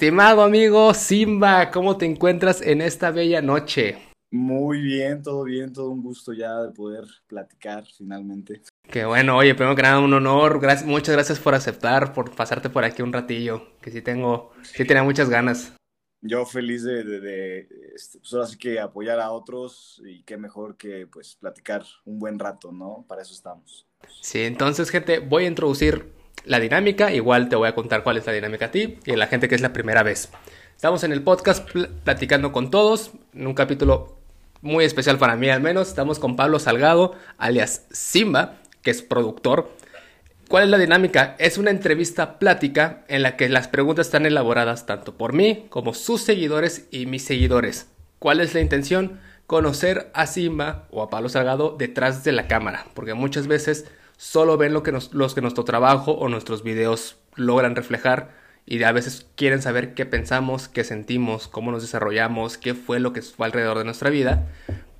estimado amigo Simba, ¿cómo te encuentras en esta bella noche? Muy bien, todo bien, todo un gusto ya de poder platicar finalmente. Qué bueno, oye, primero que nada un honor, gracias, muchas gracias por aceptar, por pasarte por aquí un ratillo, que sí tengo, sí tenía muchas ganas. Yo feliz de, de, este, pues ahora que apoyar a otros y qué mejor que pues platicar un buen rato, ¿no? Para eso estamos. Sí, entonces gente, voy a introducir la dinámica, igual te voy a contar cuál es la dinámica a ti y a la gente que es la primera vez. Estamos en el podcast platicando con todos, en un capítulo muy especial para mí al menos. Estamos con Pablo Salgado, alias Simba, que es productor. ¿Cuál es la dinámica? Es una entrevista plática en la que las preguntas están elaboradas tanto por mí como sus seguidores y mis seguidores. ¿Cuál es la intención? Conocer a Simba o a Pablo Salgado detrás de la cámara, porque muchas veces solo ven lo que los que nuestro trabajo o nuestros videos logran reflejar y a veces quieren saber qué pensamos, qué sentimos, cómo nos desarrollamos, qué fue lo que fue alrededor de nuestra vida,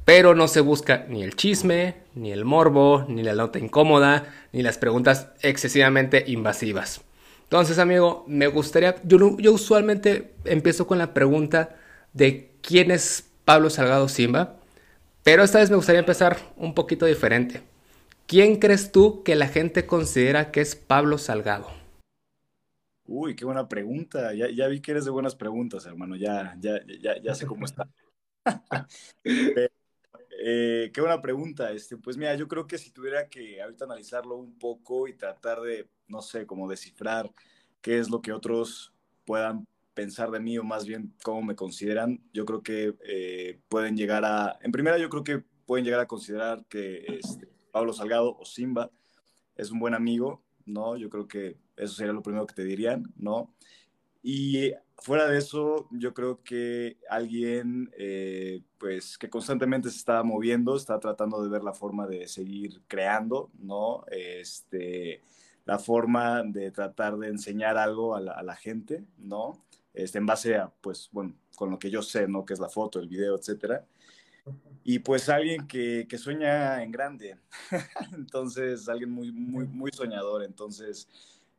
pero no se busca ni el chisme, ni el morbo, ni la nota incómoda, ni las preguntas excesivamente invasivas. Entonces, amigo, me gustaría, yo, yo usualmente empiezo con la pregunta de quién es Pablo Salgado Simba, pero esta vez me gustaría empezar un poquito diferente. ¿Quién crees tú que la gente considera que es Pablo Salgado? Uy, qué buena pregunta. Ya, vi que eres de buenas preguntas, hermano. Ya, ya, ya, ya sé cómo está. Eh, qué buena pregunta. Este, pues mira, yo creo que si tuviera que ahorita analizarlo un poco y tratar de, no sé, como descifrar qué es lo que otros puedan pensar de mí o más bien cómo me consideran, yo creo que eh, pueden llegar a, en primera yo creo que pueden llegar a considerar que este, Pablo Salgado o Simba es un buen amigo, ¿no? Yo creo que eso sería lo primero que te dirían, ¿no? Y fuera de eso, yo creo que alguien, eh, pues, que constantemente se está moviendo, está tratando de ver la forma de seguir creando, ¿no? Este, la forma de tratar de enseñar algo a la, a la gente, ¿no? Este, en base a, pues, bueno, con lo que yo sé, ¿no? Que es la foto, el video, etcétera y pues alguien que, que sueña en grande. Entonces, alguien muy, muy, muy soñador. Entonces,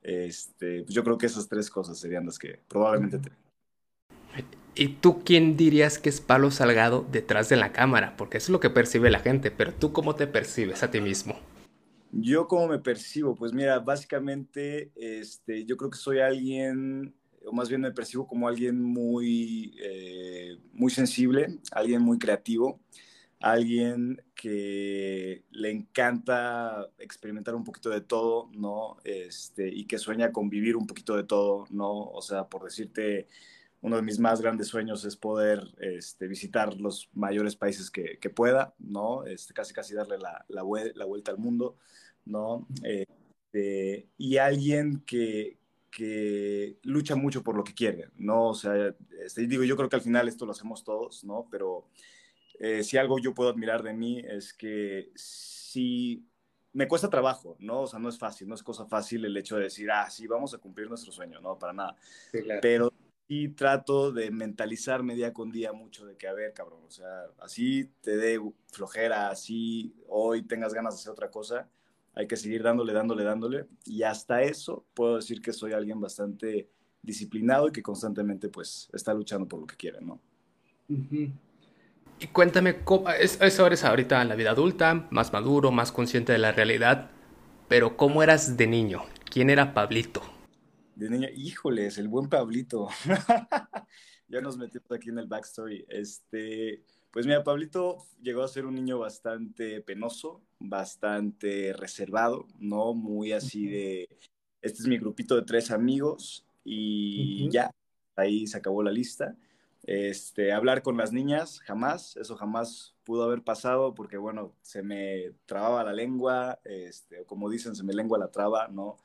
este, pues yo creo que esas tres cosas serían las que probablemente te... ¿Y tú quién dirías que es Pablo Salgado detrás de la cámara? Porque eso es lo que percibe la gente, pero tú cómo te percibes a ti mismo. Yo cómo me percibo, pues mira, básicamente, este, yo creo que soy alguien o más bien me percibo como alguien muy, eh, muy sensible, alguien muy creativo, alguien que le encanta experimentar un poquito de todo, ¿no? Este, y que sueña con vivir un poquito de todo, ¿no? O sea, por decirte, uno de mis más grandes sueños es poder este, visitar los mayores países que, pueda, ¿no? Este, casi casi darle la, la, vuelta al mundo, ¿no? Este, y alguien que, que lucha mucho por lo que quiere, ¿no? O sea, este, digo, yo creo que al final esto lo hacemos todos, ¿no? Pero eh, si algo yo puedo admirar de mí es que si me cuesta trabajo, ¿no? O sea, no es fácil, no es cosa fácil el hecho de decir, ah, sí, vamos a cumplir nuestro sueño, no, para nada. Pero sí trato de mentalizarme día con día mucho de que, a ver, cabrón, o sea, así te dé flojera, así hoy tengas ganas de hacer otra cosa, hay que seguir dándole, dándole, dándole. Y hasta eso puedo decir que soy alguien bastante disciplinado y que constantemente pues está luchando por lo que quiere, ¿no? Y cuéntame, eso eres ahorita en la vida adulta, más maduro, más consciente de la realidad, pero ¿cómo eras de niño? ¿Quién era Pablito? De niño, híjoles, el buen Pablito. ya nos metimos aquí en el backstory. Este, pues mira, Pablito llegó a ser un niño bastante penoso, bastante reservado, ¿no? Muy así de, este es mi grupito de tres amigos y ya, ahí se acabó la lista. Este, hablar con las niñas, jamás, eso jamás pudo haber pasado porque, bueno, se me trababa la lengua, este, como dicen, se me lengua la traba, ¿no?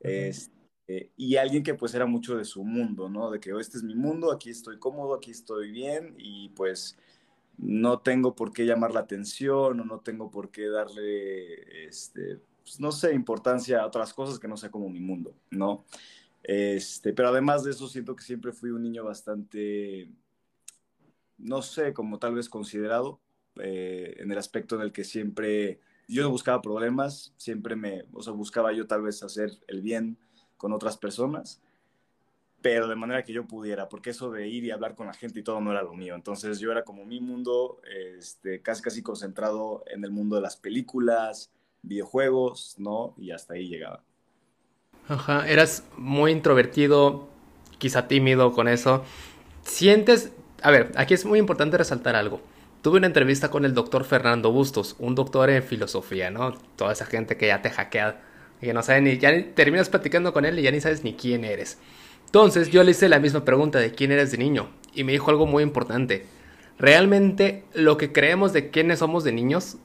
Este, y alguien que pues era mucho de su mundo, ¿no? De que oh, este es mi mundo, aquí estoy cómodo, aquí estoy bien y pues no tengo por qué llamar la atención o no tengo por qué darle, este, pues, no sé, importancia a otras cosas que no sea como mi mundo, ¿no? Este, pero además de eso, siento que siempre fui un niño bastante, no sé, como tal vez considerado, eh, en el aspecto en el que siempre yo no buscaba problemas, siempre me, o sea, buscaba yo tal vez hacer el bien con otras personas pero de manera que yo pudiera, porque eso de ir y hablar con la gente y todo no era lo mío. Entonces yo era como mi mundo, este, casi casi concentrado en el mundo de las películas, videojuegos, ¿no? Y hasta ahí llegaba. Ajá, eras muy introvertido, quizá tímido con eso. ¿Sientes a ver, aquí es muy importante resaltar algo. Tuve una entrevista con el doctor Fernando Bustos, un doctor en filosofía, ¿no? Toda esa gente que ya te hackea, que no sabe ni, ya terminas platicando con él y ya ni sabes ni quién eres. Entonces yo le hice la misma pregunta de quién eres de niño y me dijo algo muy importante. Realmente lo que creemos de quiénes somos de niños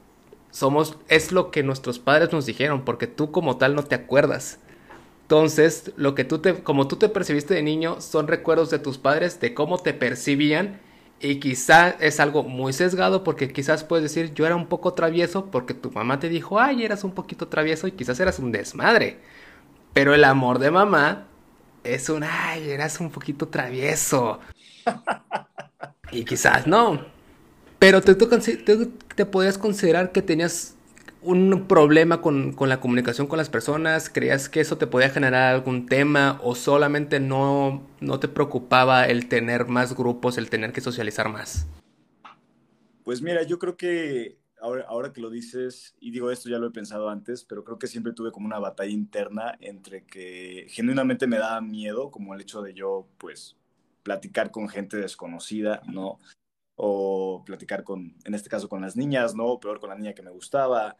somos es lo que nuestros padres nos dijeron, porque tú como tal no te acuerdas. Entonces, lo que tú te, como tú te percibiste de niño, son recuerdos de tus padres, de cómo te percibían. Y quizá es algo muy sesgado porque quizás puedes decir, yo era un poco travieso porque tu mamá te dijo, ay, eras un poquito travieso y quizás eras un desmadre. Pero el amor de mamá es un, ay, eras un poquito travieso. y quizás no. Pero te, te, te podías considerar que tenías un problema con, la comunicación con las personas? ¿Creías que eso te podía generar algún tema o solamente no, no te preocupaba el tener más grupos, el tener que socializar más? Pues mira, yo creo que ahora, ahora que lo dices, y digo esto ya lo he pensado antes, pero creo que siempre tuve como una batalla interna entre que genuinamente me daba miedo, como el hecho de yo, pues, platicar con gente desconocida, ¿no? O platicar con, en este caso, con las niñas, ¿no? O peor con la niña que me gustaba,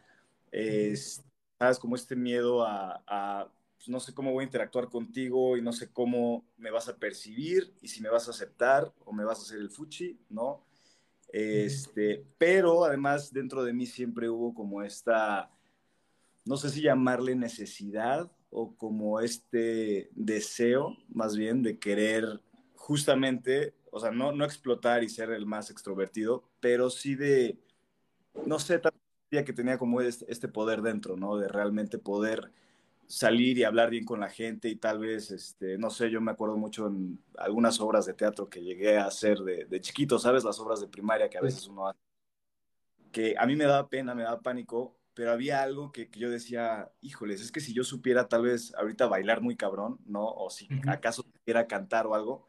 es, ¿sabes? Como este miedo a, pues, no sé cómo voy a interactuar contigo y no sé cómo me vas a percibir y si me vas a aceptar o me vas a hacer el fuchi, ¿no? Este, pero además dentro de mí siempre hubo como esta, no sé si llamarle necesidad o como este deseo, más bien, de querer justamente, o sea, no, no explotar y ser el más extrovertido, pero sí de, no sé, que tenía como este, este, poder dentro, ¿no? De realmente poder salir y hablar bien con la gente y tal vez, este, no sé, yo me acuerdo mucho en algunas obras de teatro que llegué a hacer de, de chiquito, ¿sabes? Las obras de primaria que a veces uno hace, que a mí me daba pena, me daba pánico, pero había algo que, que, yo decía, híjoles, es que si yo supiera tal vez ahorita bailar muy cabrón, ¿no? O si acaso quisiera cantar o algo,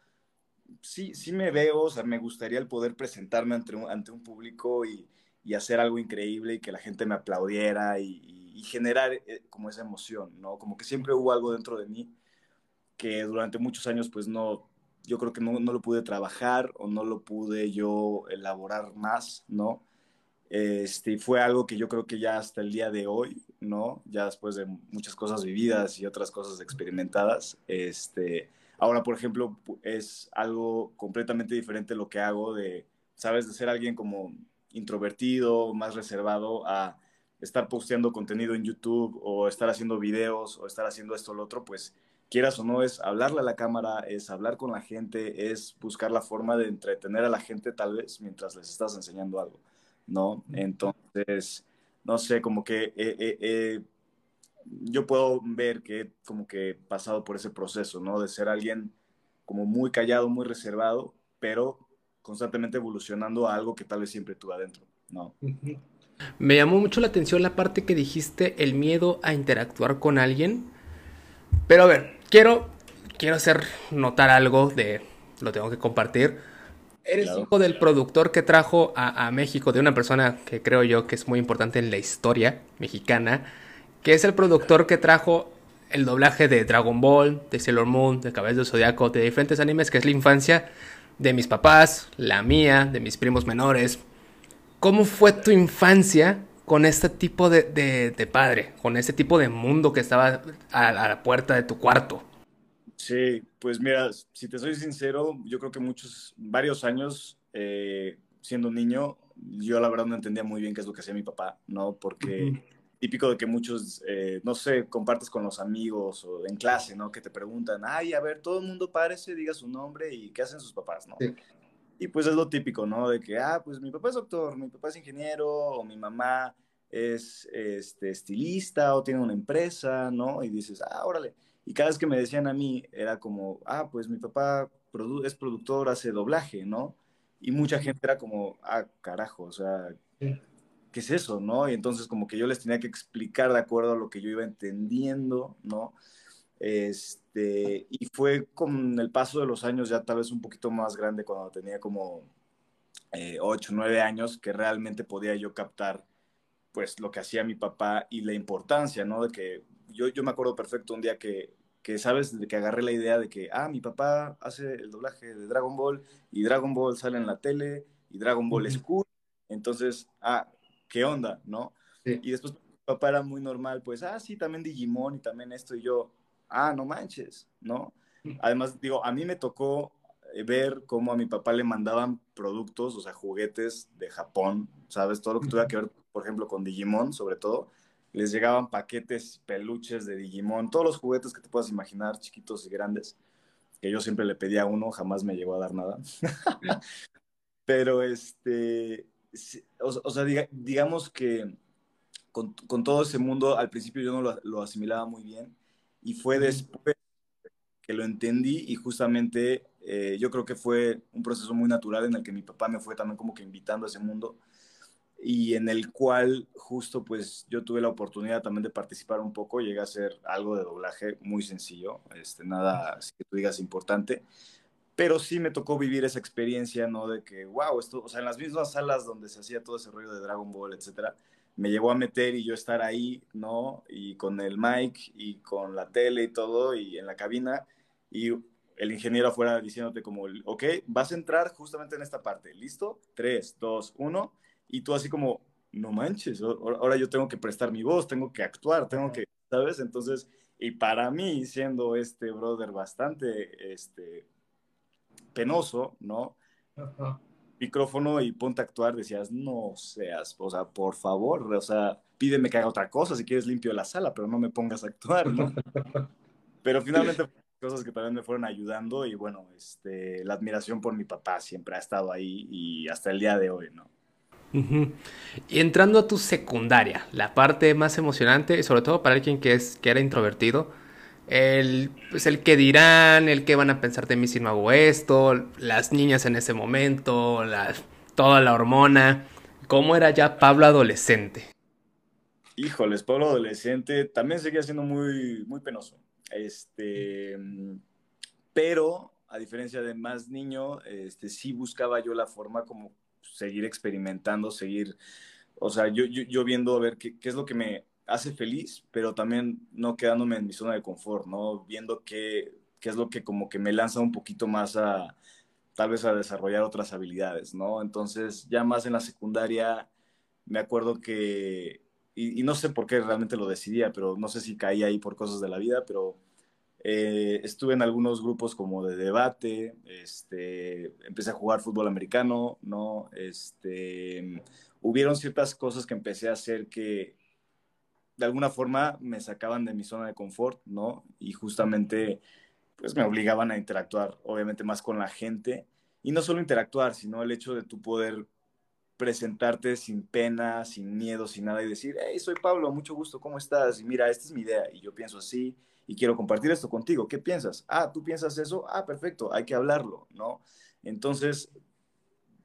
sí, sí me veo, o sea, me gustaría el poder presentarme ante un, ante un público y, y hacer algo increíble y que la gente me aplaudiera y, generar eh, como esa emoción, ¿no? Como que siempre hubo algo dentro de mí que durante muchos años pues no, yo creo que no, no lo pude trabajar o no lo pude yo elaborar más, ¿no? Este, fue algo que yo creo que ya hasta el día de hoy, ¿no? Ya después de muchas cosas vividas y otras cosas experimentadas, este, ahora, por ejemplo, es algo completamente diferente lo que hago de, ¿sabes? De ser alguien como introvertido, más reservado a estar posteando contenido en YouTube o estar haciendo videos o estar haciendo esto o lo otro, pues quieras o no, es hablarle a la cámara, es hablar con la gente, es buscar la forma de entretener a la gente tal vez mientras les estás enseñando algo, ¿no? Entonces, no sé, como que yo puedo ver que he como que pasado por ese proceso, ¿no? De ser alguien como muy callado, muy reservado, pero constantemente evolucionando a algo que tal vez siempre tuve adentro, ¿no? Me llamó mucho la atención la parte que dijiste, el miedo a interactuar con alguien. Pero a ver, quiero, quiero hacer notar algo de, lo tengo que compartir. Eres hijo del productor que trajo a, a, México, de una persona que creo yo que es muy importante en la historia mexicana, que es el productor que trajo el doblaje de Dragon Ball, de Sailor Moon, de Cabello de Zodiaco, de diferentes animes, que es la infancia de mis papás, la mía, de mis primos menores. ¿Cómo fue tu infancia con este tipo de, de, padre, con este tipo de mundo que estaba a, la puerta de tu cuarto? Sí, pues mira, si te soy sincero, yo creo que muchos, varios años eh, siendo niño, yo la verdad no entendía muy bien qué es lo que hacía mi papá, ¿no? Porque típico de que muchos, eh, no sé, compartes con los amigos o en clase, ¿no? Que te preguntan, ay, a ver, todo el mundo parece, diga su nombre y qué hacen sus papás, ¿no? Y pues es lo típico, ¿no? De que, ah, pues mi papá es doctor, mi papá es ingeniero, o mi mamá es este, estilista, o tiene una empresa, ¿no? Y dices, ah, órale. Y cada vez que me decían a mí, era como, ah, pues mi papá es productor, hace doblaje, ¿no? Y mucha gente era como, ah, carajo, o sea, ¿qué es eso, no? Y entonces como que yo les tenía que explicar de acuerdo a lo que yo iba entendiendo, ¿no? Este, y fue con el paso de los años, ya tal vez un poquito más grande, cuando tenía como eh, 8, 9 años, que realmente podía yo captar pues lo que hacía mi papá y la importancia, ¿no? De que yo, yo me acuerdo perfecto un día que, que, ¿sabes? De que agarré la idea de que, ah, mi papá hace el doblaje de Dragon Ball y Dragon Ball sale en la tele y Dragon Ball es cool. Entonces, ah, ¿qué onda, no? Y después mi papá era muy normal, pues, ah, sí, también Digimon y también esto y yo, ah, no manches, ¿no? Además, digo, a mí me tocó eh, ver cómo a mi papá le mandaban productos, o sea, juguetes de Japón, ¿sabes? Todo lo que tuviera que ver, por ejemplo, con Digimon, sobre todo. Les llegaban paquetes, peluches de Digimon, todos los juguetes que te puedas imaginar, chiquitos y grandes, que yo siempre le pedía uno, jamás me llegó a dar nada. Pero, este, o, sea, digamos que con, con, todo ese mundo, al principio yo no lo, lo asimilaba muy bien, y fue después que lo entendí y justamente eh, yo creo que fue un proceso muy natural en el que mi papá me fue también como que invitando a ese mundo y en el cual justo pues yo tuve la oportunidad también de participar un poco, llegué a hacer algo de doblaje muy sencillo, este, nada así que tú digas importante, pero sí me tocó vivir esa experiencia, ¿no? De que, wow, esto, o sea, en las mismas salas donde se hacía todo ese rollo de Dragon Ball, etcétera, me llegó a meter y yo estar ahí, ¿no? Y con el mic y con la tele y todo, y en la cabina, y el ingeniero afuera diciéndote como, ok, vas a entrar justamente en esta parte, ¿listo? 3, 2, 1, y tú así como, no manches, ahora yo tengo que prestar mi voz, tengo que actuar, tengo que, ¿sabes? Entonces, y para mí, siendo este brother bastante, este, penoso, ¿no? Micrófono y ponte a actuar, decías, no seas, o sea, por favor, o sea, pídeme que haga otra cosa si quieres limpio la sala, pero no me pongas a actuar, ¿no? pero finalmente cosas que también me fueron ayudando y bueno, este, la admiración por mi papá siempre ha estado ahí y hasta el día de hoy, ¿no? Y entrando a tu secundaria, la parte más emocionante, sobre todo para alguien que, es, que era introvertido, el, pues el que dirán, el que van a pensar de mí si no hago esto, las niñas en ese momento, toda la hormona, ¿cómo era ya Pablo adolescente? Híjoles, Pablo adolescente también seguía siendo muy, muy penoso. Este, pero a diferencia de más niño, este, sí buscaba yo la forma como seguir experimentando, seguir, o sea, yo, yo, viendo a ver qué, qué, es lo que me hace feliz, pero también no quedándome en mi zona de confort, ¿no? Viendo qué, qué es lo que como que me lanza un poquito más a, tal vez a desarrollar otras habilidades, ¿no? Entonces, ya más en la secundaria, me acuerdo que y, no sé por qué realmente lo decidía, pero no sé si caí ahí por cosas de la vida, pero eh, estuve en algunos grupos como de debate, este, empecé a jugar fútbol americano, ¿no? Este, hubieron ciertas cosas que empecé a hacer que de alguna forma me sacaban de mi zona de confort, ¿no? Y justamente pues me obligaban a interactuar, obviamente más con la gente. Y no solo interactuar, sino el hecho de tu poder presentarte sin pena, sin miedo, sin nada y decir, hey, soy Pablo, mucho gusto, ¿cómo estás? Y mira, esta es mi idea y yo pienso así y quiero compartir esto contigo. ¿Qué piensas? Ah, ¿tú piensas eso? Ah, perfecto, hay que hablarlo, ¿no? Entonces,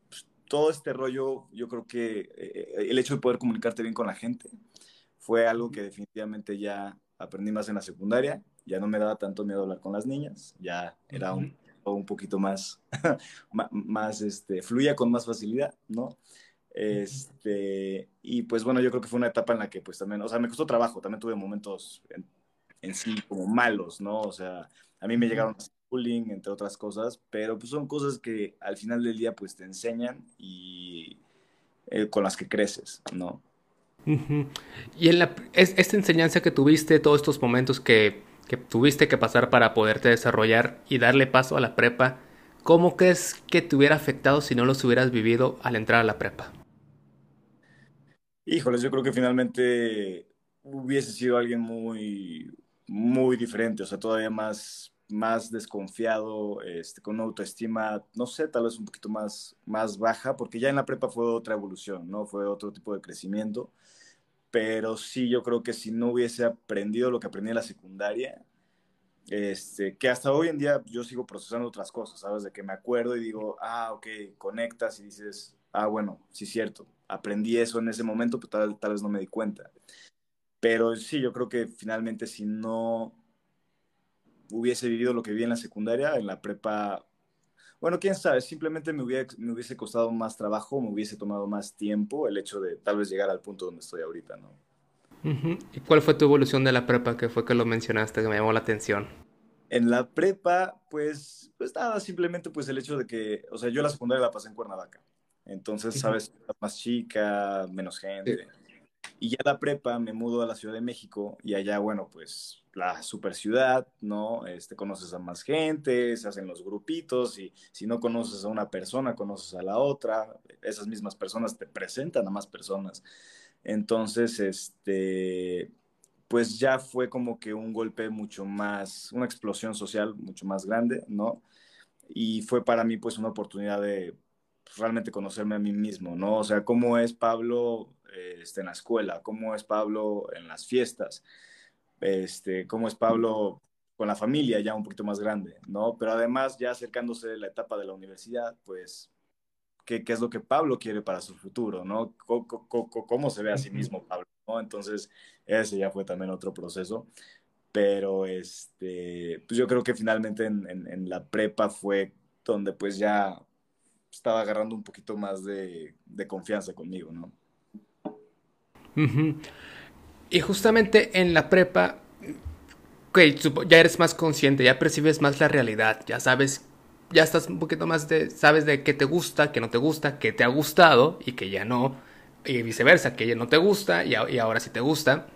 pues, todo este rollo, yo creo que eh, el hecho de poder comunicarte bien con la gente fue algo que definitivamente ya aprendí más en la secundaria, ya no me daba tanto miedo hablar con las niñas, ya era un un poquito más, más este, fluía con más facilidad, ¿no? Este, y pues bueno, yo creo que fue una etapa en la que pues también, o sea, me costó trabajo, también tuve momentos en, sí como malos, ¿no? O sea, a mí me llegaron a bullying, entre otras cosas, pero pues son cosas que al final del día pues te enseñan y eh, con las que creces, ¿no? Y en la, esta enseñanza que tuviste, todos estos momentos que que tuviste que pasar para poderte desarrollar y darle paso a la prepa, ¿cómo crees que te hubiera afectado si no los hubieras vivido al entrar a la prepa? Híjoles, yo creo que finalmente hubiese sido alguien muy, muy diferente, o sea, todavía más, más desconfiado, este, con una autoestima, no sé, tal vez un poquito más, más baja, porque ya en la prepa fue otra evolución, ¿no? Fue otro tipo de crecimiento pero sí yo creo que si no hubiese aprendido lo que aprendí en la secundaria, este, que hasta hoy en día yo sigo procesando otras cosas, ¿sabes? De que me acuerdo y digo, ah, ok, conectas y dices, ah, bueno, sí es cierto, aprendí eso en ese momento, pero tal, tal vez no me di cuenta. Pero sí, yo creo que finalmente si no hubiese vivido lo que vi en la secundaria, en la prepa, bueno, quién sabe, simplemente me hubiese, me hubiese costado más trabajo, me hubiese tomado más tiempo el hecho de tal vez llegar al punto donde estoy ahorita, ¿no? ¿Y cuál fue tu evolución de la prepa? Que fue que lo mencionaste, que me llamó la atención. En la prepa, pues, pues nada, simplemente pues el hecho de que, o sea, yo la secundaria la pasé en Cuernavaca. Entonces, sabes, más chica, menos gente. Y ya la prepa me mudo a la Ciudad de México y allá, bueno, pues la super ciudad, ¿no? Este, conoces a más gente, se hacen los grupitos y si no conoces a una persona, conoces a la otra. Esas mismas personas te presentan a más personas. Entonces, este, pues ya fue como que un golpe mucho más, una explosión social mucho más grande, ¿no? Y fue para mí pues una oportunidad de pues, realmente conocerme a mí mismo, ¿no? O sea, cómo es Pablo este, en la escuela, cómo es Pablo en las fiestas, este, cómo es Pablo con la familia ya un poquito más grande, ¿no? Pero además ya acercándose a la etapa de la universidad, pues, ¿qué, qué es lo que Pablo quiere para su futuro, ¿no? ¿Cómo, cómo, se ve a sí mismo Pablo, ¿no? Entonces, ese ya fue también otro proceso. Pero, este, pues yo creo que finalmente en, en, en la prepa fue donde pues ya estaba agarrando un poquito más de, confianza conmigo, ¿no? Y justamente en la prepa, okay, ya eres más consciente, ya percibes más la realidad, ya sabes, ya estás un poquito más de, sabes de qué te gusta, qué no te gusta, qué te ha gustado y que ya no, y viceversa, que ya no te gusta y, ahora sí te gusta.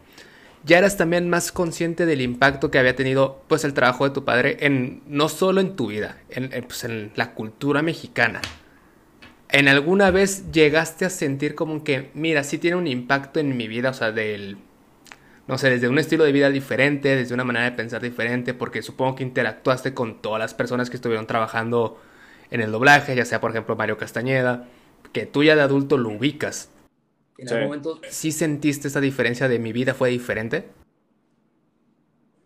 Ya eras también más consciente del impacto que había tenido pues el trabajo de tu padre en no solo en tu vida, en, pues, en la cultura mexicana. ¿En alguna vez llegaste a sentir como que, mira, sí tiene un impacto en mi vida, o sea, del, no sé, desde un estilo de vida diferente, desde una manera de pensar diferente, porque supongo que interactuaste con todas las personas que estuvieron trabajando en el doblaje, ya sea por ejemplo Mario Castañeda, que tú ya de adulto lo ubicas. ¿En algún momento sí sentiste esa diferencia de mi vida fue diferente?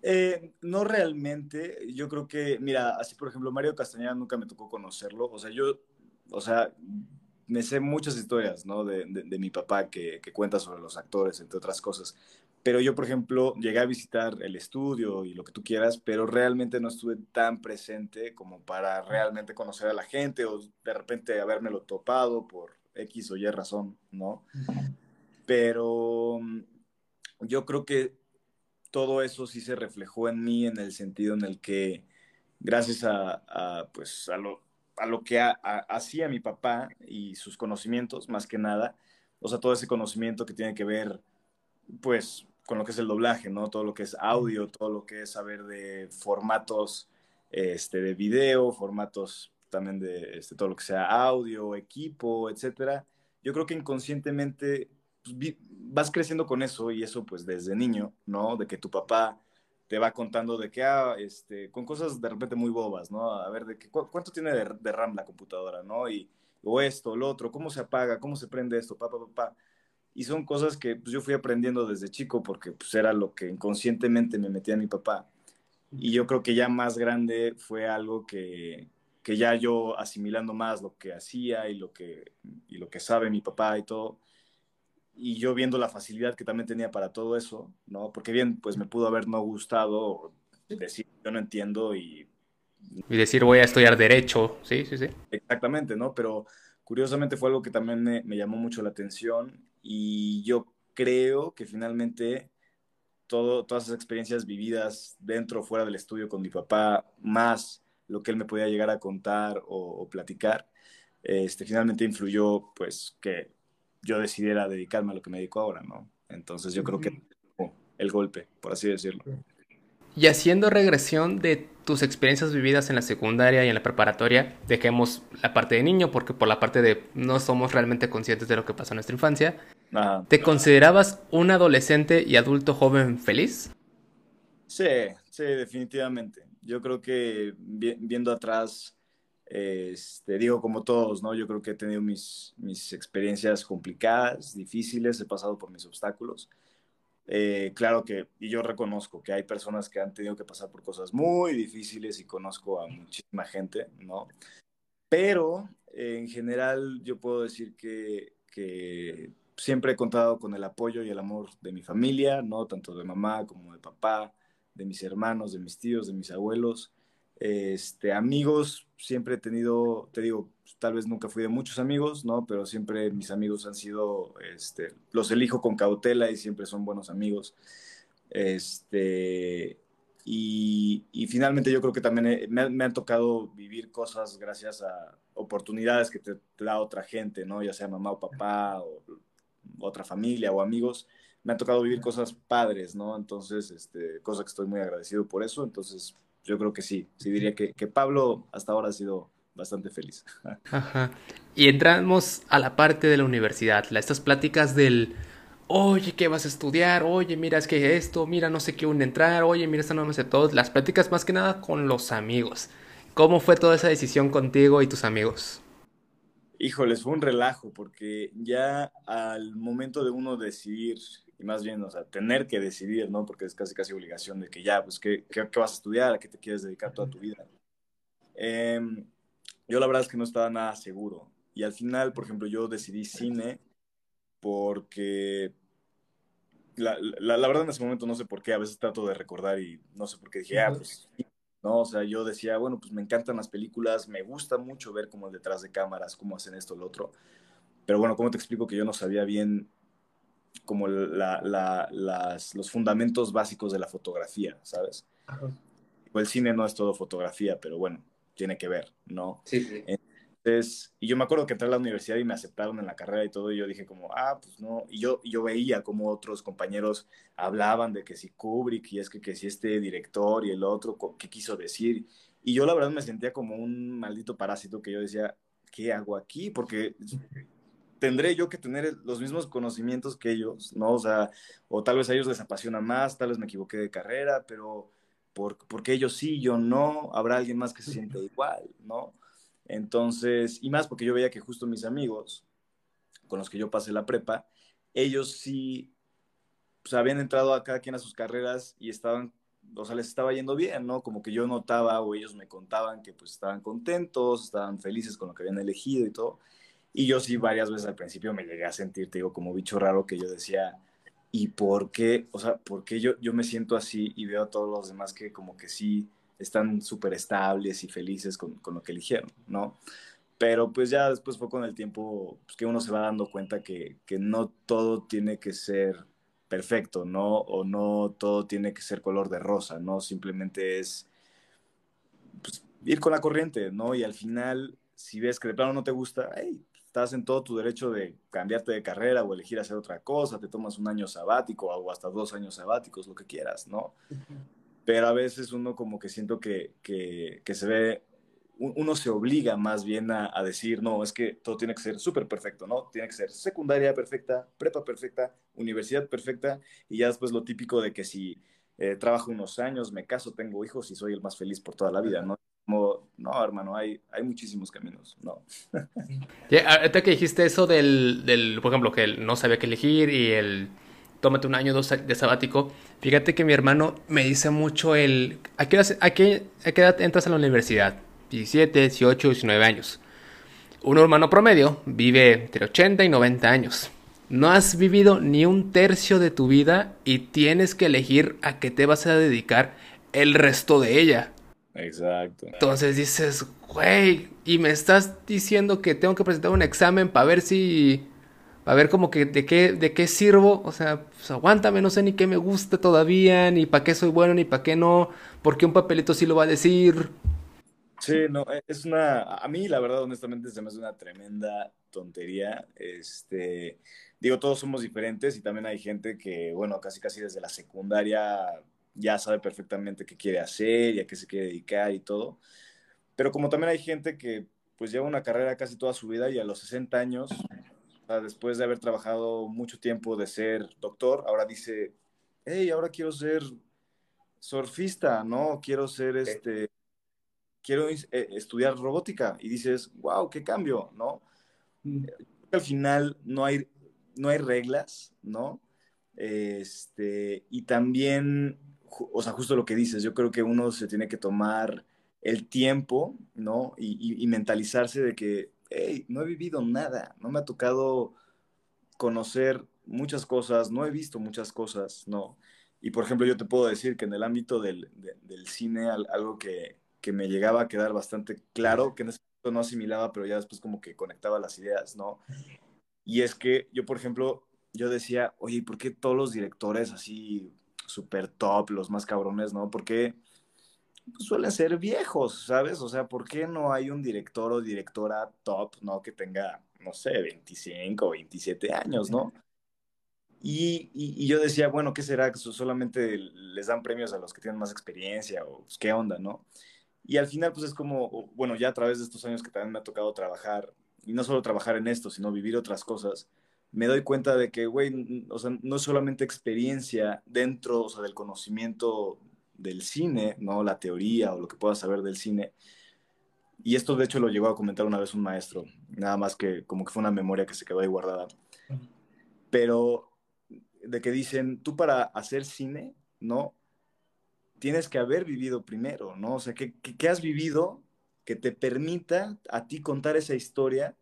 Eh, no realmente, yo creo que, mira, así por ejemplo, Mario Castañeda nunca me tocó conocerlo, o sea, yo o sea, me sé muchas historias, ¿no? De, mi papá que, cuenta sobre los actores, entre otras cosas. Pero yo, por ejemplo, llegué a visitar el estudio y lo que tú quieras, pero realmente no estuve tan presente como para realmente conocer a la gente o de repente habérmelo topado por X o Y razón, ¿no? Pero mm, yo creo que todo eso sí se reflejó en mí en el sentido en el que gracias a, a pues, a lo, a lo que hacía mi papá y sus conocimientos, más que nada. O sea, todo ese conocimiento que tiene que ver, pues, con lo que es el doblaje, ¿no? Todo lo que es audio, todo lo que es saber de formatos este, de video, formatos también de este, todo lo que sea audio, equipo, etcétera. Yo creo que inconscientemente pues, vas creciendo con eso y eso pues desde niño, ¿no? De que tu papá te va contando de que, ah, este, con cosas de repente muy bobas, ¿no? A ver, de que, ¿cuánto tiene de, RAM la computadora, ¿no? Y, o esto, lo otro, ¿cómo se apaga? ¿Cómo se prende esto? Pa, pa, pa, pa. Y son cosas que pues, yo fui aprendiendo desde chico porque pues, era lo que inconscientemente me metía mi papá. Y yo creo que ya más grande fue algo que, que ya yo asimilando más lo que hacía y lo que, y lo que sabe mi papá y todo, y yo viendo la facilidad que también tenía para todo eso, ¿no? Porque bien, pues me pudo haber no gustado decir, yo no entiendo y... Y decir, voy a estudiar derecho, sí, sí, sí. Exactamente, ¿no? Pero curiosamente fue algo que también me, me llamó mucho la atención y yo creo que finalmente todo, todas esas experiencias vividas dentro o fuera del estudio con mi papá, más lo que él me podía llegar a contar o, o platicar, este, finalmente influyó, pues, que yo decidiera dedicarme a lo que me dedico ahora, ¿no? Entonces yo creo que el golpe, por así decirlo. Y haciendo regresión de tus experiencias vividas en la secundaria y en la preparatoria, dejemos la parte de niño porque por la parte de no somos realmente conscientes de lo que pasó en nuestra infancia. ¿Te considerabas un adolescente y adulto joven feliz? Sí, sí, definitivamente. Yo creo que viendo atrás este, digo, como todos, ¿no? Yo creo que he tenido mis, mis experiencias complicadas, difíciles, he pasado por mis obstáculos. Eh, claro que, y yo reconozco que hay personas que han tenido que pasar por cosas muy difíciles y conozco a muchísima gente, ¿no? Pero en general yo puedo decir que, que siempre he contado con el apoyo y el amor de mi familia, ¿no? Tanto de mamá como de papá, de mis hermanos, de mis tíos, de mis abuelos. Este, amigos, siempre he tenido, te digo, tal vez nunca fui de muchos amigos, ¿no? Pero siempre mis amigos han sido, este, los elijo con cautela y siempre son buenos amigos. Este, y, finalmente yo creo que también me, han tocado vivir cosas gracias a oportunidades que te, da otra gente, ¿no? Ya sea mamá o papá o otra familia o amigos. Me han tocado vivir cosas padres, ¿no? Entonces, este, cosa que estoy muy agradecido por eso. Entonces, yo creo que sí, sí diría que, que Pablo hasta ahora ha sido bastante feliz. Ajá. Y entramos a la parte de la universidad, estas pláticas del, oye, ¿qué vas a estudiar? Oye, mira, es que esto, mira, no sé qué un entrar, oye, mira, esta no me sé todo. Las pláticas más que nada con los amigos. ¿Cómo fue toda esa decisión contigo y tus amigos? Híjoles, fue un relajo, porque ya al momento de uno decidir y más bien, o sea, tener que decidir, ¿no? Porque es casi casi obligación de que ya, pues, ¿qué, qué, vas a estudiar? ¿A qué te quieres dedicar toda tu vida? Em, yo la verdad es que no estaba nada seguro. Y al final, por ejemplo, yo decidí cine porque la, la, la, verdad en ese momento no sé por qué, a veces trato de recordar y no sé por qué dije, ah, pues, no, o sea, yo decía, bueno, pues me encantan las películas, me gusta mucho ver como detrás de cámaras, cómo hacen esto, lo otro. Pero bueno, ¿cómo te explico que yo no sabía bien como la, la, las, los fundamentos básicos de la fotografía, ¿sabes? el cine no es todo fotografía, pero bueno, tiene que ver, ¿no? Sí, sí. Entonces, y yo me acuerdo que entré a la universidad y me aceptaron en la carrera y todo, y yo dije como, ah, pues no, y yo, yo veía como otros compañeros hablaban de que si Kubrick y es que, que si este director y el otro, ¿qué quiso decir? Y yo la verdad me sentía como un maldito parásito que yo decía, ¿qué hago aquí? Porque tendré yo que tener los mismos conocimientos que ellos, ¿no? O sea, o tal vez a ellos les apasiona más, tal vez me equivoqué de carrera, pero por, porque ellos sí, yo no, habrá alguien más que se siente igual, ¿no? Entonces, y más porque yo veía que justo mis amigos con los que yo pasé la prepa, ellos sí, pues habían entrado a cada quien a sus carreras y estaban, o sea, les estaba yendo bien, ¿no? Como que yo notaba o ellos me contaban que pues estaban contentos, estaban felices con lo que habían elegido y todo. Y yo sí varias veces al principio me llegué a sentir, te digo, como bicho raro que yo decía, ¿y por qué? O sea, ¿por qué yo, yo me siento así y veo a todos los demás que como que sí están súper estables y felices con, con, lo que eligieron, ¿no? Pero pues ya después fue con el tiempo pues, que uno se va dando cuenta que, que no todo tiene que ser perfecto, ¿no? O no todo tiene que ser color de rosa, ¿no? Simplemente es pues, ir con la corriente, ¿no? Y al final, si ves que de plano no te gusta, hey, estás en todo tu derecho de cambiarte de carrera o elegir hacer otra cosa, te tomas un año sabático o hasta dos años sabáticos, lo que quieras, ¿no? Pero a veces uno como que siento que, que, que se ve, uno se obliga más bien a, a decir, no, es que todo tiene que ser súper perfecto, ¿no? Tiene que ser secundaria perfecta, prepa perfecta, universidad perfecta, y ya después lo típico de que si eh, trabajo unos años, me caso, tengo hijos y soy el más feliz por toda la vida, ¿no? No, hermano, hay, hay muchísimos caminos, no. ahorita que dijiste eso del, del, por ejemplo, que él no sabía qué elegir y el tómate un año dos de sabático, fíjate que mi hermano me dice mucho el, ¿a qué, qué, a qué edad entras a la universidad? 17, 18, 19 años. Un hermano promedio vive entre 80 y 90 años. No has vivido ni un tercio de tu vida y tienes que elegir a qué te vas a dedicar el resto de ella. Exacto. Entonces dices, güey, y me estás diciendo que tengo que presentar un examen para ver si. Para ver como que de qué, de qué sirvo. O sea, pues aguántame, no sé ni qué me gusta todavía, ni para qué soy bueno, ni para qué no. Porque un papelito sí lo va a decir. Sí, no, e, es una. A mí, la verdad, honestamente, se me hace una tremenda tontería. Este. Digo, todos somos diferentes y también hay gente que, bueno, casi casi desde la secundaria ya sabe perfectamente qué quiere hacer y a qué se quiere dedicar y todo. Pero como también hay gente que pues lleva una carrera casi toda su vida y a los 60 años, después de haber trabajado mucho tiempo de ser doctor, ahora dice, hey, ahora quiero ser surfista, ¿no? Quiero ser este, quiero eh, estudiar robótica. Y dices, wow, qué cambio, ¿no? Mm. Al final no hay, no hay reglas, ¿no? Este, y también o sea, justo lo que dices, yo creo que uno se tiene que tomar el tiempo, ¿no? Y, mentalizarse de que, hey, no he vivido nada, no me ha tocado conocer muchas cosas, no he visto muchas cosas, ¿no? Y por ejemplo, yo te puedo decir que en el ámbito del, cine, algo que, que, me llegaba a quedar bastante claro, que en ese momento no asimilaba, pero ya después como que conectaba las ideas, ¿no? Y es que yo, por ejemplo, yo decía, oye, ¿por qué todos los directores así super top, los más cabrones, ¿no? ¿Por qué pues, suelen ser viejos, ¿sabes? O sea, ¿por qué no hay un director o directora top, ¿no? Que tenga, no sé, 25 o 27 años, ¿no? Y, y, yo decía, bueno, ¿qué será? ¿Que solamente les dan premios a los que tienen más experiencia? ¿O pues, qué onda, no? Y al final, pues es como, bueno, ya a través de estos años que también me ha tocado trabajar, y no solo trabajar en esto, sino vivir otras cosas, me doy cuenta de que, güey, o sea, no es solamente experiencia dentro, o sea, del conocimiento del cine, ¿no? La teoría o lo que puedas saber del cine. Y esto, de hecho, lo llegó a comentar una vez un maestro, nada más que como que fue una memoria que se quedó ahí guardada. Pero de que dicen, tú para hacer cine, ¿no? Tienes que haber vivido primero, ¿no? O sea, ¿qué, qué has vivido que te permita a ti contar esa historia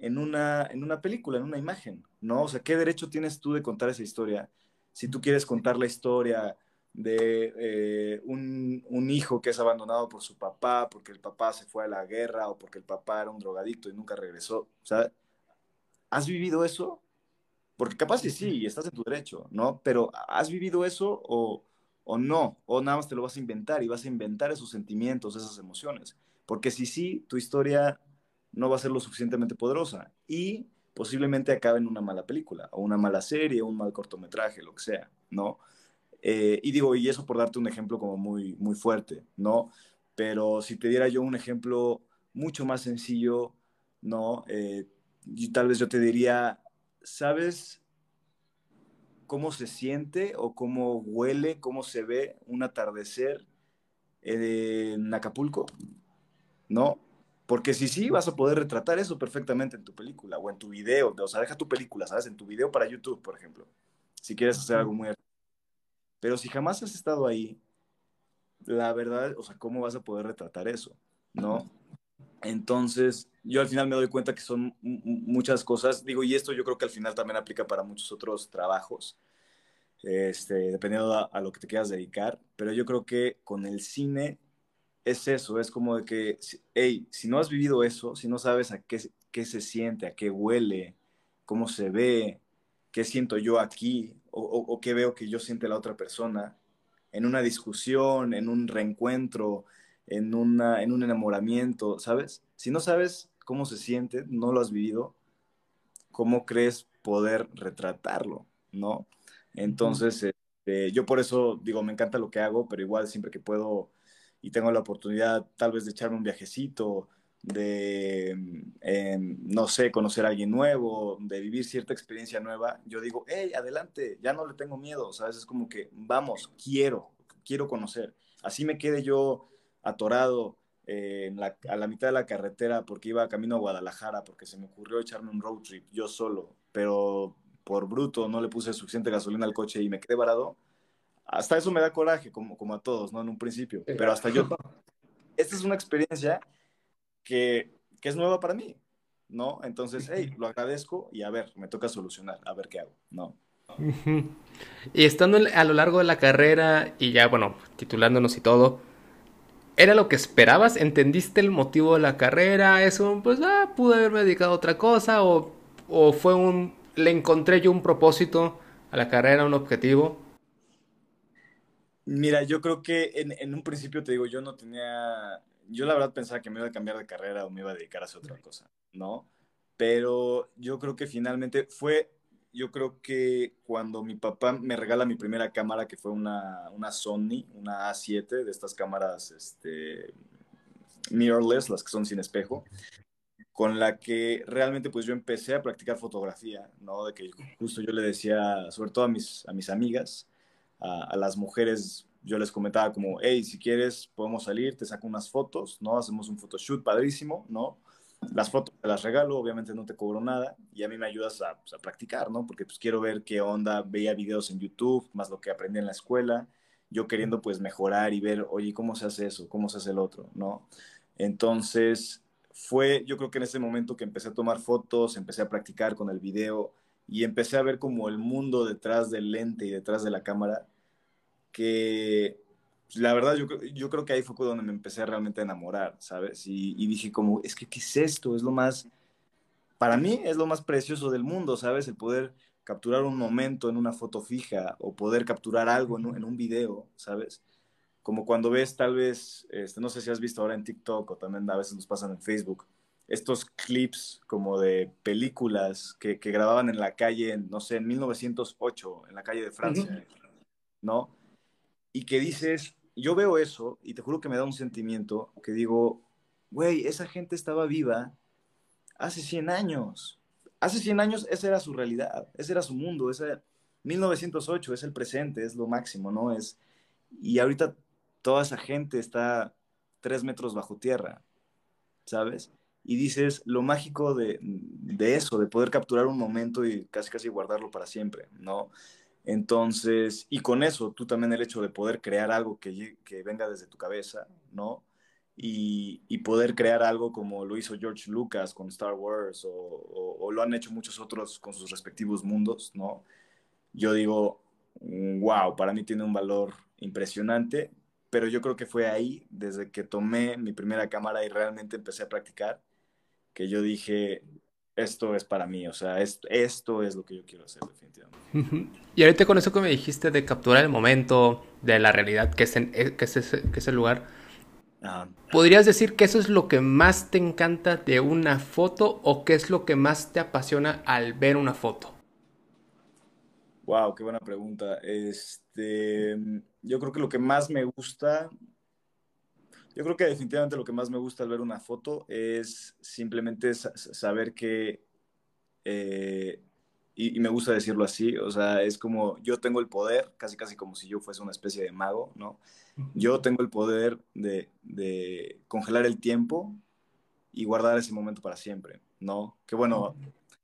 en una, en una película, en una imagen, ¿no? O sea, ¿qué derecho tienes tú de contar esa historia? Si tú quieres contar la historia de eh, un, un, hijo que es abandonado por su papá porque el papá se fue a la guerra o porque el papá era un drogadicto y nunca regresó, o sea, ¿has vivido eso? Porque capaz que sí, estás en tu derecho, ¿no? Pero ¿has vivido eso o, o no? O nada más te lo vas a inventar y vas a inventar esos sentimientos, esas emociones. Porque si sí, tu historia no va a ser lo suficientemente poderosa y posiblemente acabe en una mala película o una mala serie o un mal cortometraje, lo que sea, ¿no? Eh, y digo, y eso por darte un ejemplo como muy, muy fuerte, ¿no? Pero si te diera yo un ejemplo mucho más sencillo, ¿no? Eh, y tal vez yo te diría, ¿sabes cómo se siente o cómo huele, cómo se ve un atardecer en Acapulco? ¿No? Porque si sí, vas a poder retratar eso perfectamente en tu película o en tu video. O sea, deja tu película, ¿sabes? En tu video para YouTube, por ejemplo. Si quieres hacer algo muy... Pero si jamás has estado ahí, la verdad, o sea, ¿cómo vas a poder retratar eso? ¿No? Entonces, yo al final me doy cuenta que son muchas cosas. Digo, y esto yo creo que al final también aplica para muchos otros trabajos, este, dependiendo a, a lo que te quieras dedicar. Pero yo creo que con el cine es eso, es como de que, hey, si no has vivido eso, si no sabes a qué, qué se siente, a qué huele, cómo se ve, qué siento yo aquí, o, qué veo que yo siente la otra persona, en una discusión, en un reencuentro, en, una, en un enamoramiento, ¿sabes? Si no sabes cómo se siente, no lo has vivido, ¿cómo crees poder retratarlo, no? Entonces, este, yo por eso digo, me encanta lo que hago, pero igual siempre que puedo y tengo la oportunidad tal vez de echarme un viajecito, de, em, no sé, conocer a alguien nuevo, de vivir cierta experiencia nueva, yo digo, hey, adelante, ya no le tengo miedo, ¿sabes? Es como que, vamos, quiero, quiero conocer. Así me quedé yo atorado eh, a la mitad de la carretera porque iba camino a Guadalajara, porque se me ocurrió echarme un road trip yo solo, pero por bruto no le puse suficiente gasolina al coche y me quedé varado hasta eso me da coraje, como, como a todos, ¿no? En un principio, pero hasta yo, esta es una experiencia que, que es nueva para mí, ¿no? Entonces, hey, lo agradezco y a ver, me toca solucionar, a ver qué hago, ¿no? Y estando a lo largo de la carrera y ya, bueno, titulándonos y todo, ¿era lo que esperabas? ¿Entendiste el motivo de la carrera? ¿Eso, pues, ah, pude haberme dedicado a otra cosa? ¿O, o fue un, le encontré yo un propósito a la carrera, un objetivo? Mira, yo creo que en, un principio te digo, yo no tenía, yo la verdad pensaba que me iba a cambiar de carrera o me iba a dedicar a hacer otra cosa, ¿no? Pero yo creo que finalmente fue, yo creo que cuando mi papá me regala mi primera cámara, que fue una, una Sony, una A7, de estas cámaras este, mirrorless, las que son sin espejo, con la que realmente pues yo empecé a practicar fotografía, ¿no? De que justo yo le decía, sobre todo a mis, a mis amigas, a, las mujeres yo les comentaba como, hey, si quieres podemos salir, te saco unas fotos, ¿no? Hacemos un photoshoot padrísimo, ¿no? Las fotos te las regalo, obviamente no te cobro nada y a mí me ayudas a, pues, a practicar, ¿no? Porque pues quiero ver qué onda, veía videos en YouTube, más lo que aprendí en la escuela, yo queriendo pues mejorar y ver, oye, ¿cómo se hace eso? ¿Cómo se hace el otro? ¿No? Entonces, fue, yo creo que en ese momento que empecé a tomar fotos, empecé a practicar con el video y empecé a ver como el mundo detrás del lente y detrás de la cámara que la verdad yo, yo creo que ahí fue donde me empecé realmente a enamorar, ¿sabes? Y, y, dije como, es que, ¿qué es esto? Es lo más, para mí es lo más precioso del mundo, ¿sabes? El poder capturar un momento en una foto fija o poder capturar algo en un, en un video, ¿sabes? Como cuando ves tal vez, este, no sé si has visto ahora en TikTok o también a veces nos pasan en Facebook, estos clips como de películas que, que grababan en la calle, en, no sé, en 1908, en la calle de Francia, ¿no? Y que dices, yo veo eso y te juro que me da un sentimiento que digo, güey, esa gente estaba viva hace 100 años. Hace 100 años esa era su realidad, ese era su mundo, ese 1908 es el presente, es lo máximo, ¿no? Es, y ahorita toda esa gente está tres metros bajo tierra, ¿sabes? Y dices, lo mágico de, de eso, de poder capturar un momento y casi casi guardarlo para siempre, ¿no? Entonces, y con eso, tú también el hecho de poder crear algo que, venga desde tu cabeza, ¿no? Y, poder crear algo como lo hizo George Lucas con Star Wars o, lo han hecho muchos otros con sus respectivos mundos, ¿no? Yo digo, wow, para mí tiene un valor impresionante, pero yo creo que fue ahí, desde que tomé mi primera cámara y realmente empecé a practicar, que yo dije, esto es para mí, o sea, esto, esto es lo que yo quiero hacer definitivamente. Y ahorita con eso que me dijiste de capturar el momento, de la realidad que es, en, que es, ese, que es el lugar. ¿podrías decir que eso es lo que más te encanta de una foto o qué es lo que más te apasiona al ver una foto? Wow, qué buena pregunta. Este, yo creo que lo que más me gusta, yo creo que definitivamente lo que más me gusta al ver una foto es simplemente saber que, eh, y, y, me gusta decirlo así, o sea, es como yo tengo el poder, casi casi como si yo fuese una especie de mago, ¿no? Yo tengo el poder de, de congelar el tiempo y guardar ese momento para siempre, ¿no? Que bueno,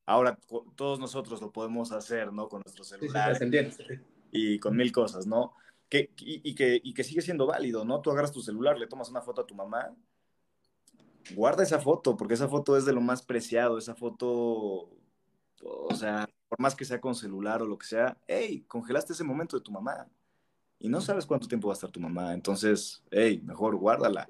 ahora todos nosotros lo podemos hacer, ¿no? Con nuestro celular sí, sí, y con mil cosas, ¿no? Que, y, y, que, y que sigue siendo válido, ¿no? Tú agarras tu celular, le tomas una foto a tu mamá, guarda esa foto, porque esa foto es de lo más preciado, esa foto, o sea, por más que sea con celular o lo que sea, hey, congelaste ese momento de tu mamá y no sabes cuánto tiempo va a estar tu mamá, entonces, hey, mejor guárdala.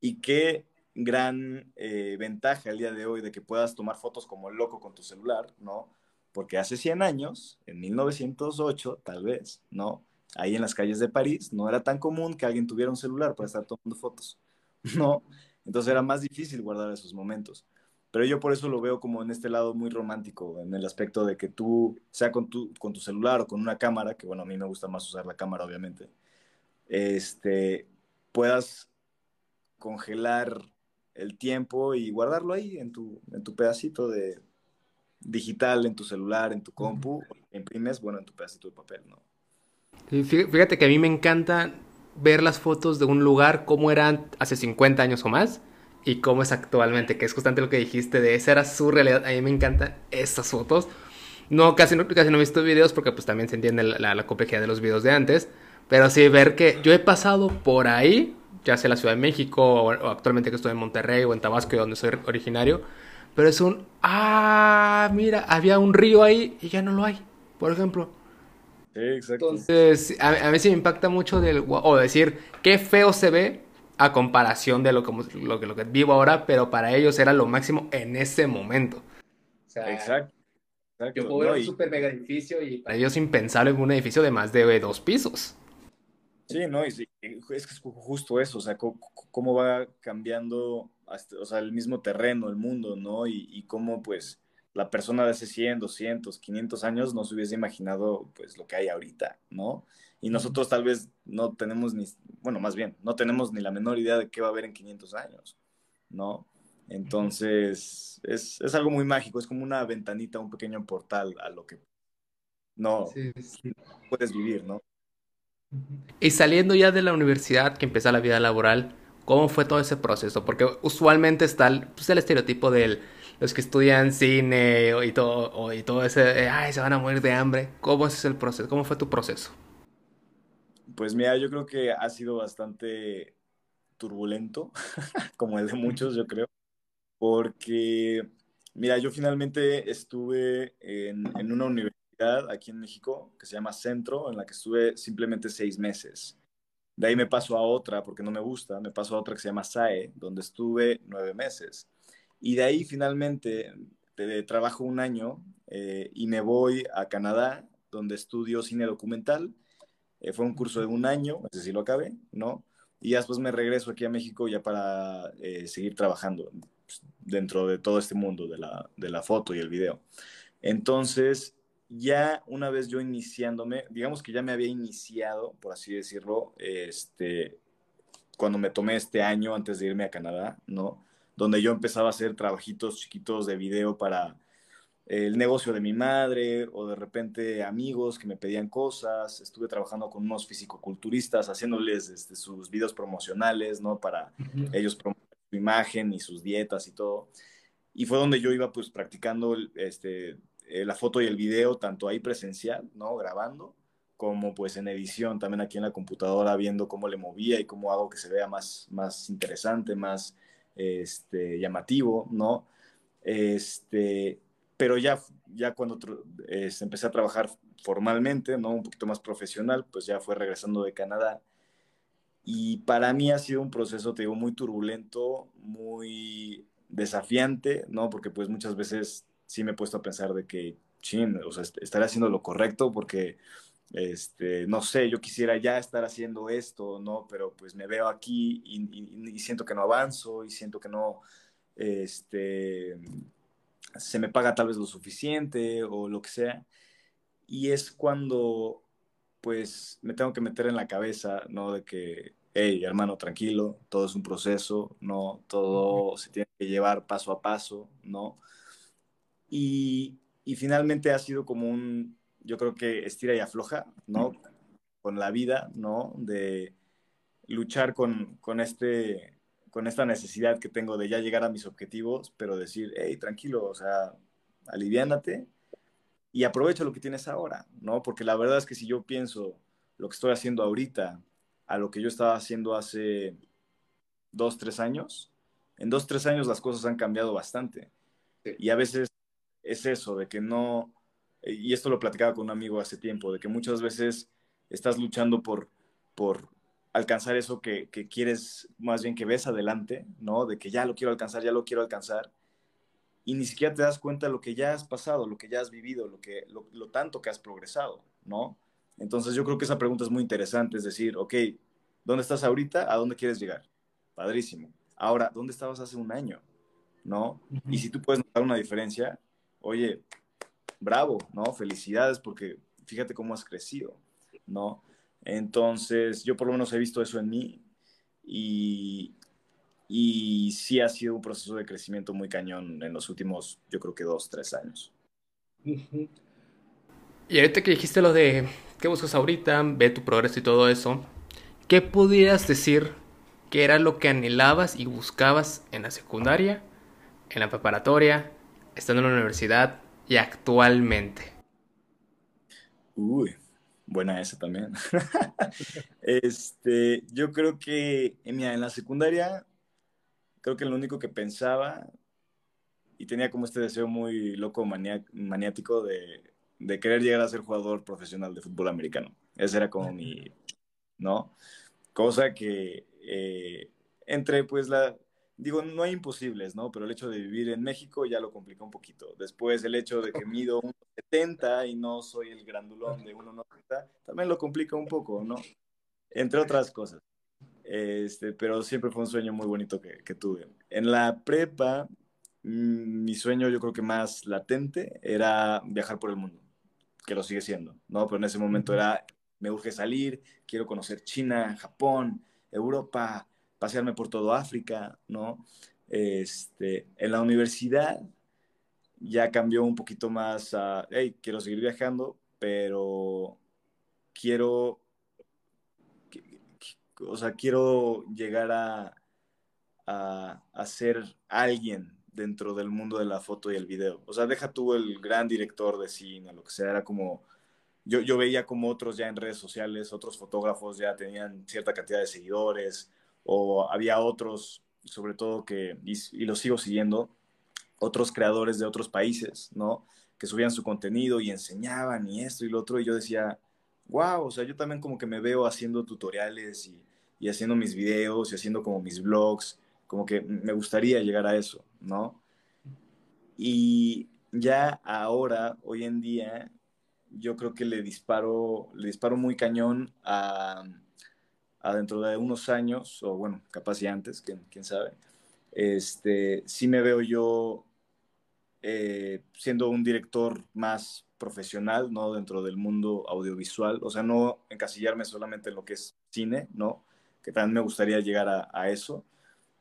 Y qué gran eh, ventaja el día de hoy de que puedas tomar fotos como loco con tu celular, ¿no? Porque hace 100 años, en 1908, tal vez, ¿no? Ahí en las calles de París no era tan común que alguien tuviera un celular para estar tomando fotos, ¿no? Entonces era más difícil guardar esos momentos. Pero yo por eso lo veo como en este lado muy romántico, en el aspecto de que tú, sea con tu, con tu celular o con una cámara, que bueno, a mí me gusta más usar la cámara, obviamente, este, puedas congelar el tiempo y guardarlo ahí en tu, en tu pedacito de digital, en tu celular, en tu compu, imprimes, bueno, en tu pedacito de papel, ¿no? Fíjate que a mí me encanta ver las fotos de un lugar como eran hace 50 años o más y cómo es actualmente, que es justamente lo que dijiste de esa era su realidad. A mí me encantan estas fotos. No, casi no, casi no he visto videos porque pues también se entiende la, complejidad de los videos de antes. Pero sí, ver que yo he pasado por ahí ya sea la Ciudad de México o, o, actualmente que estoy en Monterrey o en Tabasco, donde soy originario. Pero es un, ah, mira, había un río ahí y ya no lo hay, por ejemplo. Sí, exacto. Entonces, a, a mí sí me impacta mucho del, o decir, qué feo se ve a comparación de lo que, lo, que, lo que vivo ahora, pero para ellos era lo máximo en ese momento. O sea, exacto. exacto. Yo puedo ver un y... super mega edificio y para ellos impensable un edificio de más de dos pisos. Sí, no, y sí, es que es justo eso, o sea, cómo, cómo va cambiando, hasta, o sea, el mismo terreno, el mundo, ¿no? Y, y, cómo, pues, la persona de hace 100, 200, 500 años no se hubiese imaginado, pues, lo que hay ahorita, ¿no? Y nosotros tal vez no tenemos ni, bueno, más bien, no tenemos ni la menor idea de qué va a haber en 500 años, ¿no? Entonces, es, es algo muy mágico, es como una ventanita, un pequeño portal a lo que no sí, sí. puedes vivir, ¿no? Y saliendo ya de la universidad, que empieza la vida laboral, ¿cómo fue todo ese proceso? Porque usualmente está el, pues el estereotipo de los que estudian cine y todo, y todo ese, ay, se van a morir de hambre. ¿Cómo es el proceso? ¿Cómo fue tu proceso? Pues mira, yo creo que ha sido bastante turbulento, como el de muchos, yo creo, porque, mira, yo finalmente estuve en, en una universidad universidad aquí en México que se llama Centro, en la que estuve simplemente seis meses. De ahí me paso a otra, porque no me gusta, me paso a otra que se llama SAE, donde estuve nueve meses. Y de ahí finalmente trabajo un año eh, y me voy a Canadá, donde estudio cine documental. Eh, fue un curso de un año, no sé si lo acabé, ¿no? Y después me regreso aquí a México ya para eh, seguir trabajando pues, dentro de todo este mundo de la, de la foto y el video. Entonces, ya una vez yo iniciándome, digamos que ya me había iniciado, por así decirlo, este, cuando me tomé este año antes de irme a Canadá, ¿no? Donde yo empezaba a hacer trabajitos chiquitos de video para el negocio de mi madre o de repente amigos que me pedían cosas. Estuve trabajando con unos fisicoculturistas haciéndoles este, sus videos promocionales, ¿no? Para ellos promover su imagen y sus dietas y todo. Y fue donde yo iba pues practicando este, eh, la foto y el video, tanto ahí presencial, ¿no? Grabando, como pues en edición, también aquí en la computadora, viendo cómo le movía y cómo hago que se vea más, más interesante, más este, llamativo, ¿no? Este, pero ya, ya cuando eh, empecé a trabajar formalmente, ¿no? Un poquito más profesional, pues ya fue regresando de Canadá. Y para mí ha sido un proceso, te digo, muy turbulento, muy desafiante, ¿no? Porque pues muchas veces sí me he puesto a pensar de que, chin, o sea, estaré haciendo lo correcto porque, este, no sé, yo quisiera ya estar haciendo esto, ¿no? Pero pues me veo aquí y, y siento que no avanzo y siento que no, este, se me paga tal vez lo suficiente o lo que sea. Y es cuando, pues, me tengo que meter en la cabeza, ¿no? De que, hey, hermano, tranquilo, todo es un proceso, ¿no? Todo se tiene que llevar paso a paso, ¿no? Y, y finalmente ha sido como un, yo creo que estira y afloja, ¿no? Con la vida, ¿no? De luchar con, con este con esta necesidad que tengo de ya llegar a mis objetivos, pero decir, hey, tranquilo, o sea, aliviánate y aprovecha lo que tienes ahora, ¿no? Porque la verdad es que si yo pienso lo que estoy haciendo ahorita a lo que yo estaba haciendo hace dos, tres años, en dos, tres años las cosas han cambiado bastante. Y a veces es eso, de que no, y esto lo platicaba con un amigo hace tiempo, de que muchas veces estás luchando por, por alcanzar eso que, quieres, más bien que ves adelante, ¿no? De que ya lo quiero alcanzar, ya lo quiero alcanzar, y ni siquiera te das cuenta de lo que ya has pasado, lo que ya has vivido, lo, que, lo, tanto que has progresado, ¿no? Entonces yo creo que esa pregunta es muy interesante, es decir, ok, ¿dónde estás ahorita? ¿A dónde quieres llegar? Padrísimo. Ahora, ¿dónde estabas hace un año? ¿No? Y si tú puedes notar una diferencia, oye, bravo, ¿no? Felicidades porque fíjate cómo has crecido, ¿no? Entonces, yo por lo menos he visto eso en mí y, sí ha sido un proceso de crecimiento muy cañón en los últimos, yo creo que dos, tres años. Y ahorita que dijiste lo de qué buscas ahorita, ve tu progreso y todo eso, ¿qué pudieras decir que era lo que anhelabas y buscabas en la secundaria, en la preparatoria, estando en la universidad y actualmente? Uy, Buena esa también. este, yo creo que en la secundaria, creo que lo único que pensaba y tenía como este deseo muy loco, maniático de, de, querer llegar a ser jugador profesional de fútbol americano. Ese era como mi, ¿no? Cosa que eh, entre pues la, digo, no hay imposibles, ¿no? Pero el hecho de vivir en México ya lo complica un poquito. Después el hecho de que mido 1,70 y no soy el grandulón de 1,90, también lo complica un poco, ¿no? Entre otras cosas. Este, pero siempre fue un sueño muy bonito que, que tuve. En la prepa, mm, mi sueño yo creo que más latente era viajar por el mundo, que lo sigue siendo, ¿no? Pero en ese momento era, me urge salir, quiero conocer China, Japón, Europa, pasearme por todo África, ¿no? Este, en la universidad ya cambió un poquito más a, hey, quiero seguir viajando, pero quiero, o sea, quiero llegar a, a, ser alguien dentro del mundo de la foto y el video. O sea, deja tú el gran director de cine, lo que sea, era como, yo, yo veía como otros ya en redes sociales, otros fotógrafos ya tenían cierta cantidad de seguidores, o había otros, sobre todo que, y, los sigo siguiendo, otros creadores de otros países, ¿no? que subían su contenido y enseñaban y esto y lo otro, y yo decía, wow, o sea, yo también como que me veo haciendo tutoriales y, y haciendo mis videos y haciendo como mis vlogs, como que me gustaría llegar a eso, ¿no? Y ya ahora, hoy en día, yo creo que le disparo, le disparo muy cañón a, a dentro de unos años, o bueno, capaz y antes, quién, quién sabe, este, sí me veo yo eh, siendo un director más profesional, ¿no? Dentro del mundo audiovisual, o sea, no encasillarme solamente en lo que es cine, ¿no? Que también me gustaría llegar a, a eso,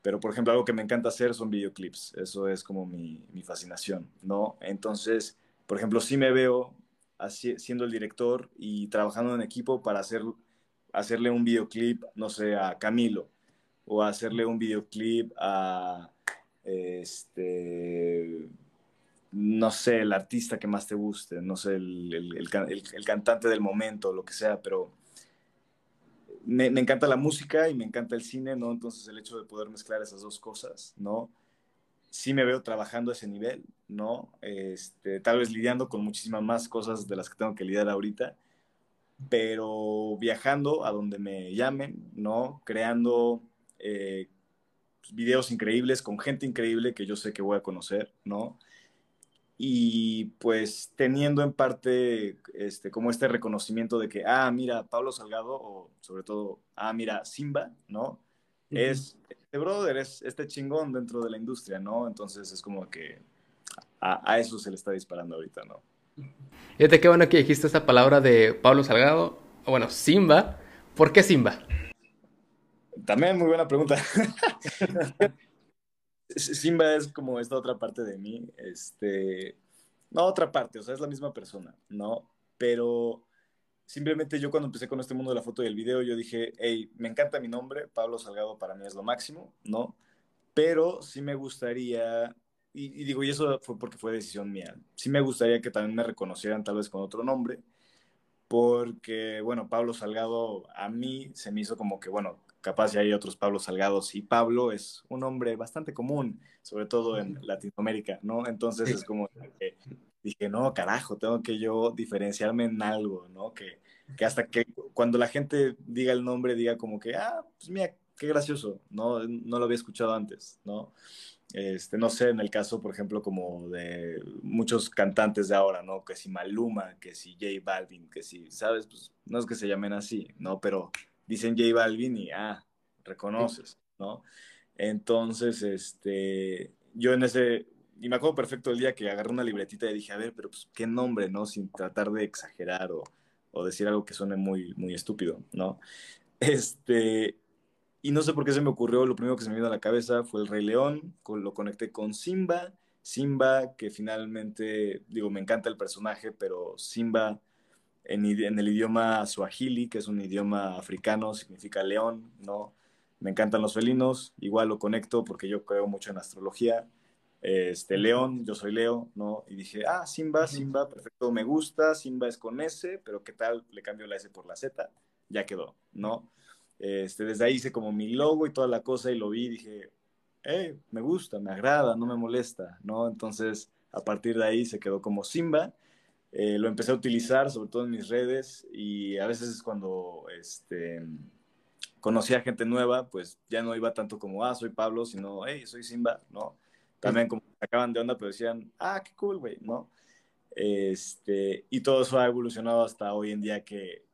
pero por ejemplo, algo que me encanta hacer son videoclips, eso es como mi, mi fascinación, ¿no? Entonces, por ejemplo, sí me veo así, siendo el director y trabajando en equipo para hacer, hacerle un videoclip, no sé, a Camilo, o hacerle un videoclip a, este, no sé, el artista que más te guste, no sé, el, el, cantante del momento, lo que sea, pero me, me, encanta la música y me encanta el cine, ¿no? Entonces el hecho de poder mezclar esas dos cosas, ¿no? Sí me veo trabajando a ese nivel, ¿no? Este, tal vez lidiando con muchísimas más cosas de las que tengo que lidiar ahorita, pero viajando a donde me llamen, ¿no? Creando eh, videos increíbles con gente increíble que yo sé que voy a conocer, ¿no? y pues teniendo en parte este, como este reconocimiento de que, ah, mira, Pablo Salgado, o sobre todo, ah, mira, Simba, ¿no? Uh -huh. Es, este brother, es este chingón dentro de la industria, ¿no? Entonces es como que a, a, eso se le está disparando ahorita, ¿no? Fíjate qué bueno que dijiste esta palabra de Pablo Salgado, bueno, Simba. ¿Por qué Simba? También muy buena pregunta. Simba es como esta otra parte de mí, este, no otra parte, o sea, es la misma persona, ¿no? Pero simplemente yo cuando empecé con este mundo de la foto y el video, yo dije, hey, me encanta mi nombre, Pablo Salgado para mí es lo máximo, ¿no? Pero sí me gustaría, y, y digo, y eso fue porque fue decisión mía, sí me gustaría que también me reconocieran tal vez con otro nombre, porque, bueno, Pablo Salgado a mí se me hizo como que, bueno, capaz ya hay otros Pablo Salgados y Pablo es un hombre bastante común, sobre todo en Latinoamérica, ¿no? Entonces es como que dije, no, carajo, tengo que yo diferenciarme en algo, ¿no? Que, que hasta que cuando la gente diga el nombre, diga como que, ah, pues mira, qué gracioso, ¿no? No lo había escuchado antes, ¿no? Este, no sé, en el caso, por ejemplo, como de muchos cantantes de ahora, ¿no? Que si Maluma, que si J Balvin, que si, ¿sabes? Pues no es que se llamen así, ¿no? Pero dicen J Balvin y, ah, reconoces, ¿no? Entonces, este, yo en ese, y me acuerdo perfecto el día que agarré una libretita y dije, a ver, pero pues, ¿qué nombre, no? Sin tratar de exagerar o, o decir algo que suene muy, muy estúpido, ¿no? Este, y no sé por qué se me ocurrió, lo primero que se me vino a la cabeza fue el Rey León, lo conecté con Simba, Simba, que finalmente, digo, me encanta el personaje, pero Simba en, en, el idioma suajili, que es un idioma africano, significa león, ¿no? Me encantan los felinos, igual lo conecto porque yo creo mucho en astrología. Este, león, yo soy Leo, ¿no? Y dije, ah, Simba, Simba, perfecto, me gusta, Simba es con S, pero ¿qué tal? Le cambio la S por la Z, ya quedó, ¿no? Este, desde ahí hice como mi logo y toda la cosa y lo vi y dije, hey, me gusta, me agrada, no me molesta, ¿no? Entonces, a partir de ahí se quedó como Simba. Eh, lo empecé a utilizar, sobre todo en mis redes, y a veces es cuando este, conocí a gente nueva, pues ya no iba tanto como, ah, soy Pablo, sino, hey, soy Simba, ¿no? También como acaban de onda, pero decían, ah, qué cool, güey, ¿no? Este, y todo eso ha evolucionado hasta hoy en día que,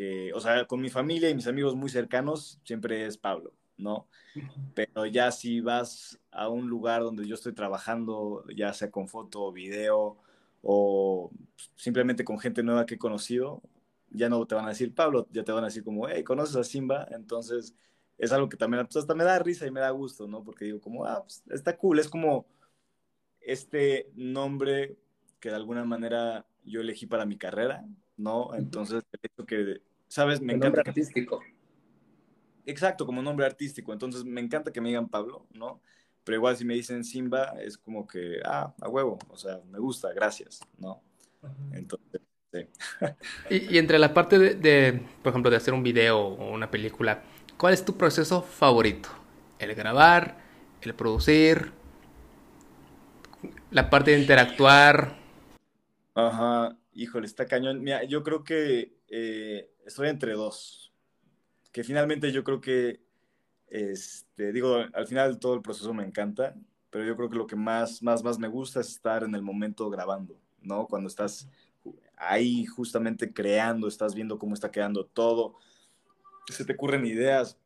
que, o sea, con mi familia y mis amigos muy cercanos, siempre es Pablo, ¿no? Pero ya si vas a un lugar donde yo estoy trabajando, ya sea con foto o video, o simplemente con gente nueva que he conocido, ya no te van a decir Pablo, ya te van a decir como, hey, ¿conoces a Simba? Entonces es algo que también pues, hasta me da risa y me da gusto, ¿no? Porque digo como, ah, pues, está cool, es como este nombre que de alguna manera yo elegí para mi carrera, ¿no? Entonces, el hecho que, ¿sabes? Me el encanta. Nombre artístico. Exacto, como nombre artístico. Entonces, me encanta que me digan Pablo, ¿no? Pero igual si me dicen Simba, es como que, ah, a huevo, o sea, me gusta, gracias, ¿no? Entonces, sí. y, y, entre la parte de, de, por ejemplo, de hacer un video o una película, ¿cuál es tu proceso favorito? ¿El grabar? ¿El producir? ¿La parte de interactuar? Ajá, híjole, está cañón. Mira, yo creo que eh, estoy entre dos. Que finalmente yo creo que, este, digo, al final todo el proceso me encanta, pero yo creo que lo que más, más, más me gusta es estar en el momento grabando, ¿no? Cuando estás ahí justamente creando, estás viendo cómo está quedando todo, se te ocurren ideas,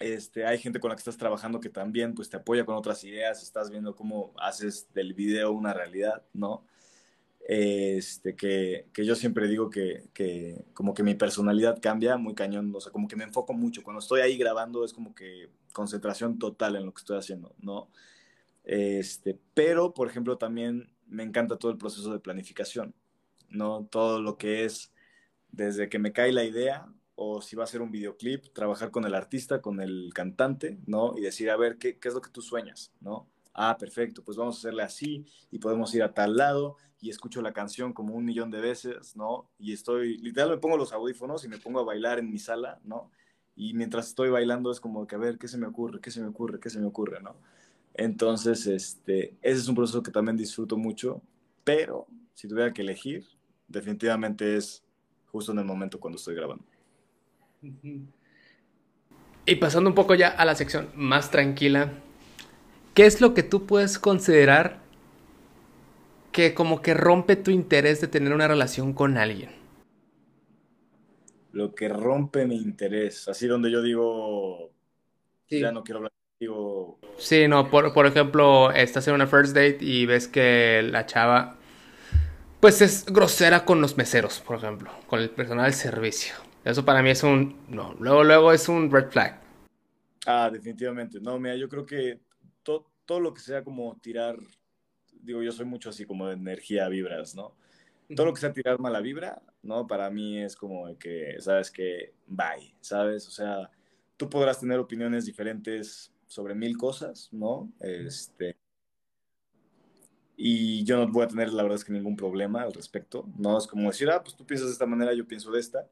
este, hay gente con la que estás trabajando que también pues te apoya con otras ideas, estás viendo cómo haces del video una realidad, ¿no? Este, que, yo siempre digo que, que, como que mi personalidad cambia muy cañón, o sea, como que me enfoco mucho. Cuando estoy ahí grabando es como que concentración total en lo que estoy haciendo, ¿no? Este, pero, por ejemplo, también me encanta todo el proceso de planificación, ¿no? Todo lo que es desde que me cae la idea o si va a ser un videoclip, trabajar con el artista, con el cantante, ¿no? Y decir, a ver, ¿qué, qué es lo que tú sueñas, ¿no? Ah, perfecto, pues vamos a hacerle así y podemos ir a tal lado y escucho la canción como un millón de veces, ¿no? Y estoy, literal, me pongo los audífonos y me pongo a bailar en mi sala, ¿no? Y mientras estoy bailando es como que, a ver, ¿qué se me ocurre? ¿Qué se me ocurre? ¿Qué se me ocurre? ¿No? Entonces, este, ese es un proceso que también disfruto mucho, pero si tuviera que elegir, definitivamente es justo en el momento cuando estoy grabando. Y pasando un poco ya a la sección más tranquila, ¿qué es lo que tú puedes considerar que como que rompe tu interés de tener una relación con alguien? Lo que rompe mi interés, así donde yo digo, ya no quiero hablar contigo. Sí, no, por, por ejemplo, estás en una first date y ves que la chava, pues es grosera con los meseros, por ejemplo, con el personal del servicio. Eso para mí es un, no, luego, luego es un red flag. Ah, definitivamente. No, mira, yo creo que todo lo que sea como tirar, digo, yo soy mucho así como de energía, vibras, ¿no? Todo lo que sea tirar mala vibra, ¿no? Para mí es como que, sabes que, bye, ¿sabes? O sea, tú podrás tener opiniones diferentes sobre mil cosas, ¿no? Este, y yo no voy a tener, la verdad es que ningún problema al respecto, ¿no? Es como decir, ah, pues tú piensas de esta manera, yo pienso de esta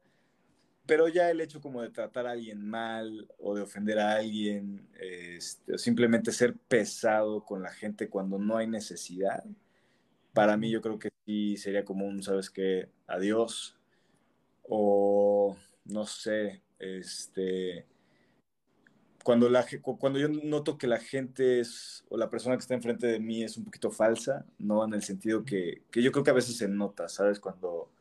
pero ya el hecho como de tratar a alguien mal o de ofender a alguien, este, simplemente ser pesado con la gente cuando no hay necesidad, para mí yo creo que sí sería como un, ¿sabes qué? Adiós. O no sé, este, cuando, la, cuando yo noto que la gente es, o la persona que está enfrente de mí es un poquito falsa, ¿no? En el sentido que, que yo creo que a veces se nota, ¿sabes? Cuando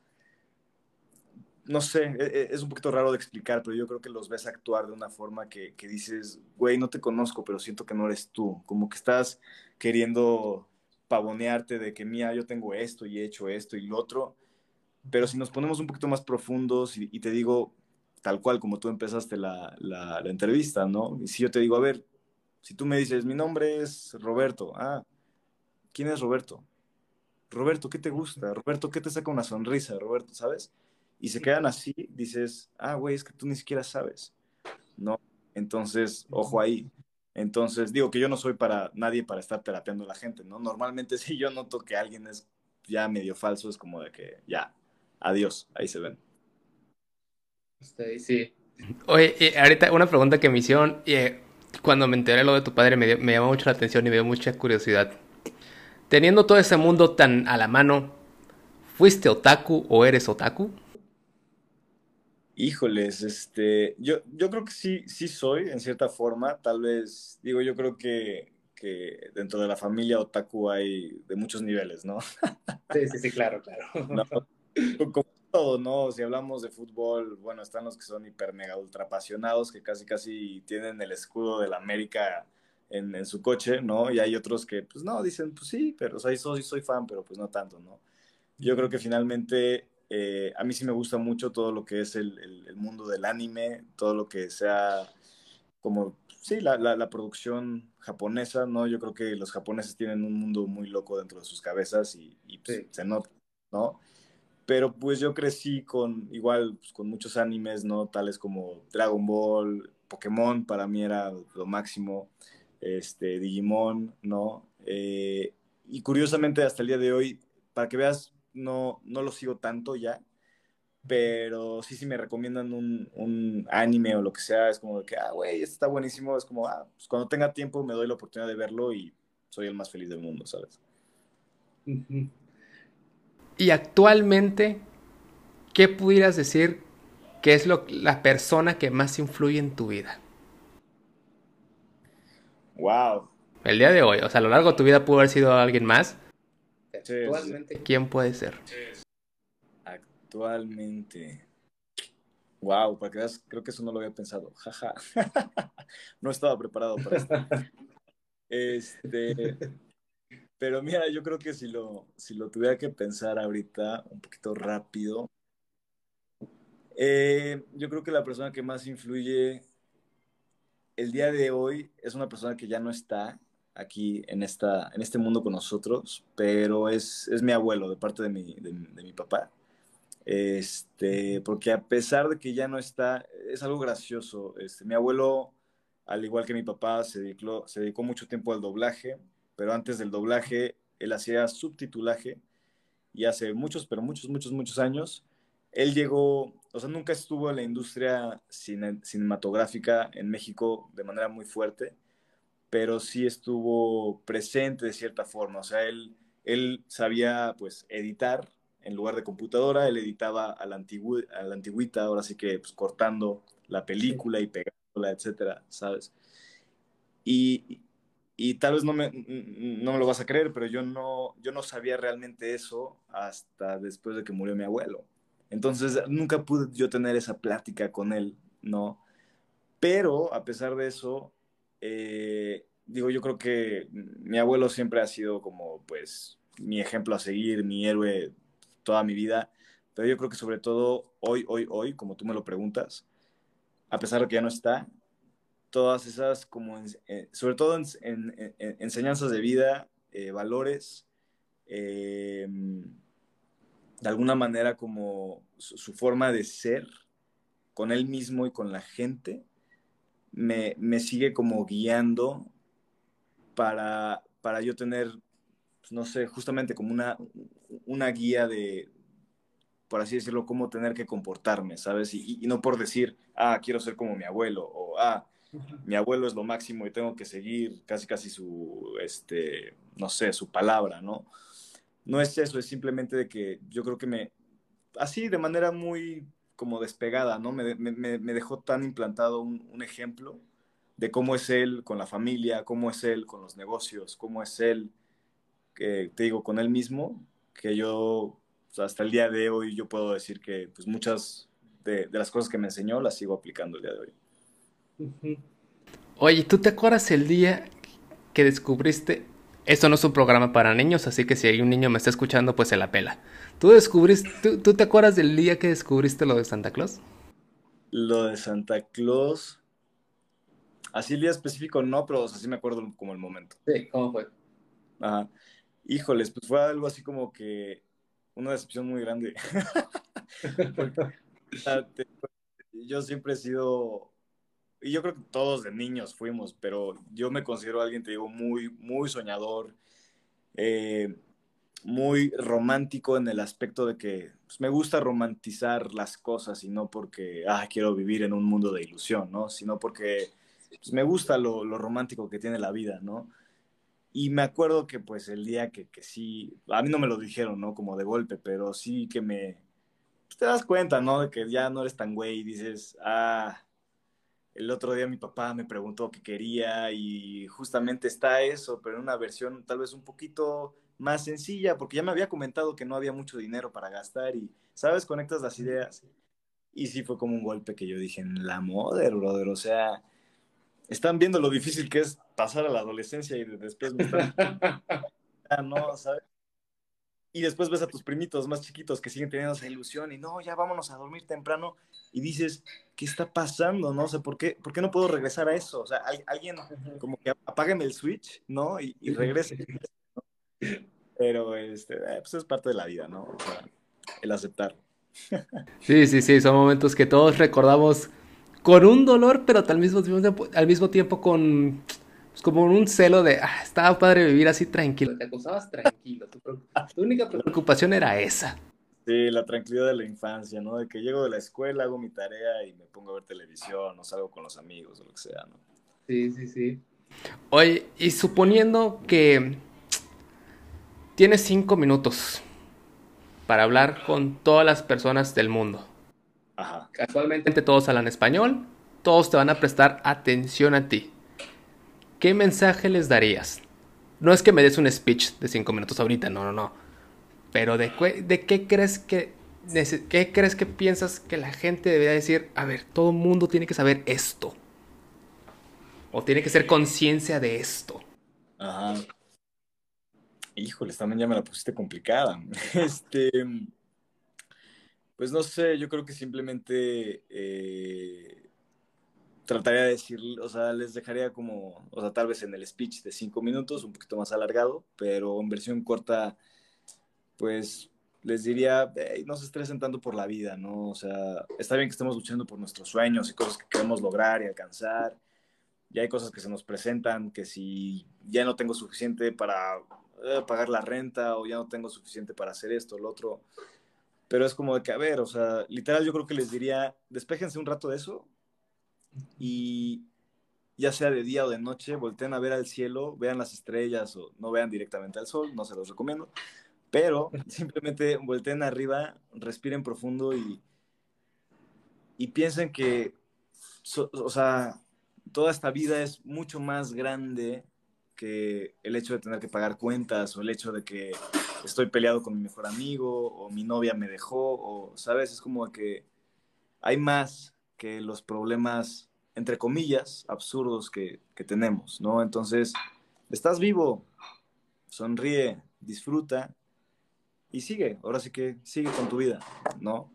no sé, e, e, es un poquito raro de explicar, pero yo creo que los ves actuar de una forma que, dices, güey, no te conozco, pero siento que no eres tú. Como que estás queriendo pavonearte de que, mía, yo tengo esto y he hecho esto y lo otro. Pero si nos ponemos un poquito más profundos y, te digo, tal cual como tú empezaste la, la, entrevista, ¿no? Y si yo te digo, a ver, si tú me dices, mi nombre es Roberto, ah, ¿quién es Roberto? Roberto, ¿qué te gusta? Roberto, ¿qué te saca una sonrisa? Roberto, ¿sabes? Y se quedan así, dices, ah, güey, es que tú ni siquiera sabes, ¿no? Entonces, ojo ahí. Entonces, digo que yo no soy para nadie para estar terapeando a la gente, ¿no? Normalmente si yo noto que alguien es ya medio falso, es como de que ya, adiós, ahí se ven. Sí, sí. Oye, ahorita una pregunta que me hicieron, y eh, cuando me enteré lo de tu padre me, me llamó mucho la atención y me dio mucha curiosidad. Teniendo todo ese mundo tan a la mano, ¿fuiste otaku o eres otaku? Híjoles, este, yo, yo creo que sí, sí soy, en cierta forma, tal vez, digo, yo creo que, que dentro de la familia otaku hay de muchos niveles, ¿no? Sí, sí, sí, claro, claro. como todo, ¿no? Si hablamos de fútbol, bueno, están los que son hiper mega ultra apasionados, que casi casi tienen el escudo de la América en, en, su coche, ¿no? Y hay otros que, pues no, dicen, pues sí, pero o sea, soy, soy fan, pero pues no tanto, ¿no? Yo creo que finalmente eh, a mí sí me gusta mucho todo lo que es el, el, mundo del anime, todo lo que sea como, sí, la, la, producción japonesa, ¿no? Yo creo que los japoneses tienen un mundo muy loco dentro de sus cabezas y, pues, se nota, ¿no? Pero pues yo crecí con, igual, pues, con muchos animes, ¿no? Tales como Dragon Ball, Pokémon, para mí era lo máximo, este, Digimon, ¿no? Eh, y curiosamente hasta el día de hoy, para que veas no, no lo sigo tanto ya, pero sí, sí me recomiendan un, un anime o lo que sea, es como de que, ah, güey, este está buenísimo, es como, ah, pues cuando tenga tiempo me doy la oportunidad de verlo y soy el más feliz del mundo, ¿sabes? Y actualmente, ¿qué pudieras decir que es lo, la persona que más influye en tu vida? Wow. El día de hoy, o sea, a lo largo de tu vida pudo haber sido alguien más. Actualmente, ¿quién puede ser? Actualmente. Wow, para que veas, creo que eso no lo había pensado. Jaja. no estaba preparado para esto. Este. Pero mira, yo creo que si lo, si lo tuviera que pensar ahorita, un poquito rápido, eh, yo creo que la persona que más influye el día de hoy es una persona que ya no está aquí en, esta, en este mundo con nosotros, pero es, es mi abuelo de parte de mi, de mi papá. Este, porque a pesar de que ya no está, es algo gracioso. Este, mi abuelo, al igual que mi papá, se dedicó, se dedicó mucho tiempo al doblaje, pero antes del doblaje, él hacía subtitulaje y hace muchos, pero muchos, muchos, muchos años, él llegó, o sea, nunca estuvo en la industria cinematográfica en México de manera muy fuerte, pero sí estuvo presente de cierta forma, o sea, él, él sabía, pues, editar, en lugar de computadora, él editaba a la, a la antigüita, ahora sí que pues, cortando la película y pegándola, etcétera, ¿sabes? Y, y, tal vez no me, no me lo vas a creer, pero yo no, yo no sabía realmente eso hasta después de que murió mi abuelo. Entonces nunca pude yo tener esa plática con él, ¿no? Pero a pesar de eso, eh, digo, yo creo que mi abuelo siempre ha sido como, pues, mi ejemplo a seguir, mi héroe toda mi vida, pero yo creo que sobre todo hoy, hoy, hoy, como tú me lo preguntas, a pesar de que ya no está, todas esas, como, eh, sobre todo en, enseñanzas de vida, eh, valores, de alguna manera como su, forma de ser con él mismo y con la gente, me, me sigue como guiando para, para yo tener pues, no sé, justamente como una, una guía de, por así decirlo, cómo tener que comportarme, ¿sabes? Y, no por decir, ah, quiero ser como mi abuelo, o ah, mi abuelo es lo máximo y tengo que seguir casi casi su, este, no sé, su palabra, ¿no? No es eso, es simplemente de que yo creo que me, así de manera muy como despegada, ¿no? Me, me, me dejó tan implantado un, un, ejemplo de cómo es él con la familia, cómo es él con los negocios, cómo es él que te digo, con él mismo, que yo hasta el día de hoy yo puedo decir que pues muchas de, las cosas que me enseñó las sigo aplicando el día de hoy. Oye, ¿tú te acuerdas el día que descubriste? Esto no es un programa para niños, así que si hay un niño me está escuchando, pues se la pela. ¿Tú descubriste, tú, tú te acuerdas del día que descubriste lo de Santa Claus? Lo de Santa Claus. Así el día específico no, pero así me acuerdo como el momento. Sí, ¿cómo fue? Ajá. Híjoles, pues fue algo así como que una decepción muy grande. yo siempre he sido, y yo creo que todos de niños fuimos, pero yo me considero alguien, te digo, muy, muy soñador, eh, muy romántico en el aspecto de que pues, me gusta romantizar las cosas y no porque, ah, quiero vivir en un mundo de ilusión, ¿no? Sino porque pues, me gusta lo, lo romántico que tiene la vida, ¿no? Y me acuerdo que pues el día que, que sí, a mí no me lo dijeron, ¿no? Como de golpe, pero sí que me, pues, te das cuenta, ¿no? De que ya no eres tan güey y dices, ah, el otro día mi papá me preguntó qué quería y justamente está eso, pero en una versión tal vez un poquito más sencilla, porque ya me había comentado que no había mucho dinero para gastar y, ¿sabes? Conectas las ideas. Y sí fue como un golpe que yo dije, en la moda, brother, o sea, están viendo lo difícil que es pasar a la adolescencia y después me están... no, ¿sabes? Y después ves a tus primitos más chiquitos que siguen teniendo esa ilusión y no, ya vámonos a dormir temprano y dices, ¿qué está pasando? No sé, ¿por qué, ¿por qué no puedo regresar a eso? O sea, hay, alguien como que apágueme el switch, ¿no? Y, y regrese. Pero este, eh, pues es parte de la vida, ¿no? O sea, el aceptar. Sí, sí, sí, son momentos que todos recordamos con un dolor, pero al mismo tiempo, al mismo tiempo con pues, como un celo de, ah, estaba padre vivir así tranquilo. Te acostabas tranquilo. Tu, tu, única preocupación era esa. Sí, la tranquilidad de la infancia, ¿no? De que llego de la escuela, hago mi tarea y me pongo a ver televisión o salgo con los amigos o lo que sea, ¿no? Sí, sí, sí. Oye, y suponiendo que tienes cinco minutos para hablar con todas las personas del mundo. Ajá. Casualmente todos hablan español, todos te van a prestar atención a ti. ¿Qué mensaje les darías? No es que me des un speech de cinco minutos ahorita, no, no, no. Pero de, qué crees que qué crees que piensas que la gente debería decir, a ver, todo mundo tiene que saber esto. O tiene que ser conciencia de esto. Ajá. Híjole, también ya me la pusiste complicada. Este, pues no sé, yo creo que simplemente eh, trataría de decir, o sea, les dejaría como, o sea, tal vez en el speech de cinco minutos, un poquito más alargado, pero en versión corta, pues les diría, no se estresen tanto por la vida, ¿no? O sea, está bien que estemos luchando por nuestros sueños y cosas que queremos lograr y alcanzar. Ya hay cosas que se nos presentan, que si ya no tengo suficiente para eh, pagar la renta o ya no tengo suficiente para hacer esto, o lo otro. Pero es como de que, a ver, o sea, literal yo creo que les diría, despéjense un rato de eso y ya sea de día o de noche, volteen a ver al cielo, vean las estrellas o no vean directamente al sol, no se los recomiendo, pero simplemente volteen arriba, respiren profundo y, y piensen que, o sea, toda esta vida es mucho más grande que el hecho de tener que pagar cuentas o el hecho de que estoy peleado con mi mejor amigo o mi novia me dejó o, ¿sabes? Es como que hay más que los problemas, entre comillas, absurdos que, que tenemos, ¿no? Entonces, estás vivo, sonríe, disfruta y sigue, ahora sí que sigue con tu vida, ¿no?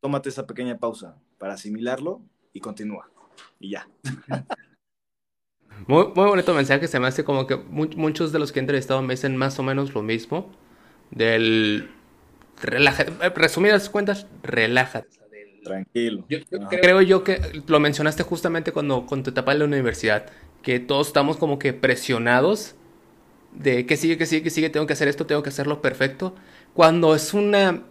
tómate esa pequeña pausa para asimilarlo y continúa. Y ya. Muy, muy bonito mensaje, se me hace como que muchos de los que he entrevistado me dicen más o menos lo mismo. Del... Relájate, eh, resumidas cuentas, relájate. Tranquilo. Yo, creo yo que lo mencionaste justamente cuando con tu etapa en la universidad, que todos estamos como que presionados de que sigue, que sigue, que sigue, tengo que hacer esto, tengo que hacerlo perfecto, cuando es una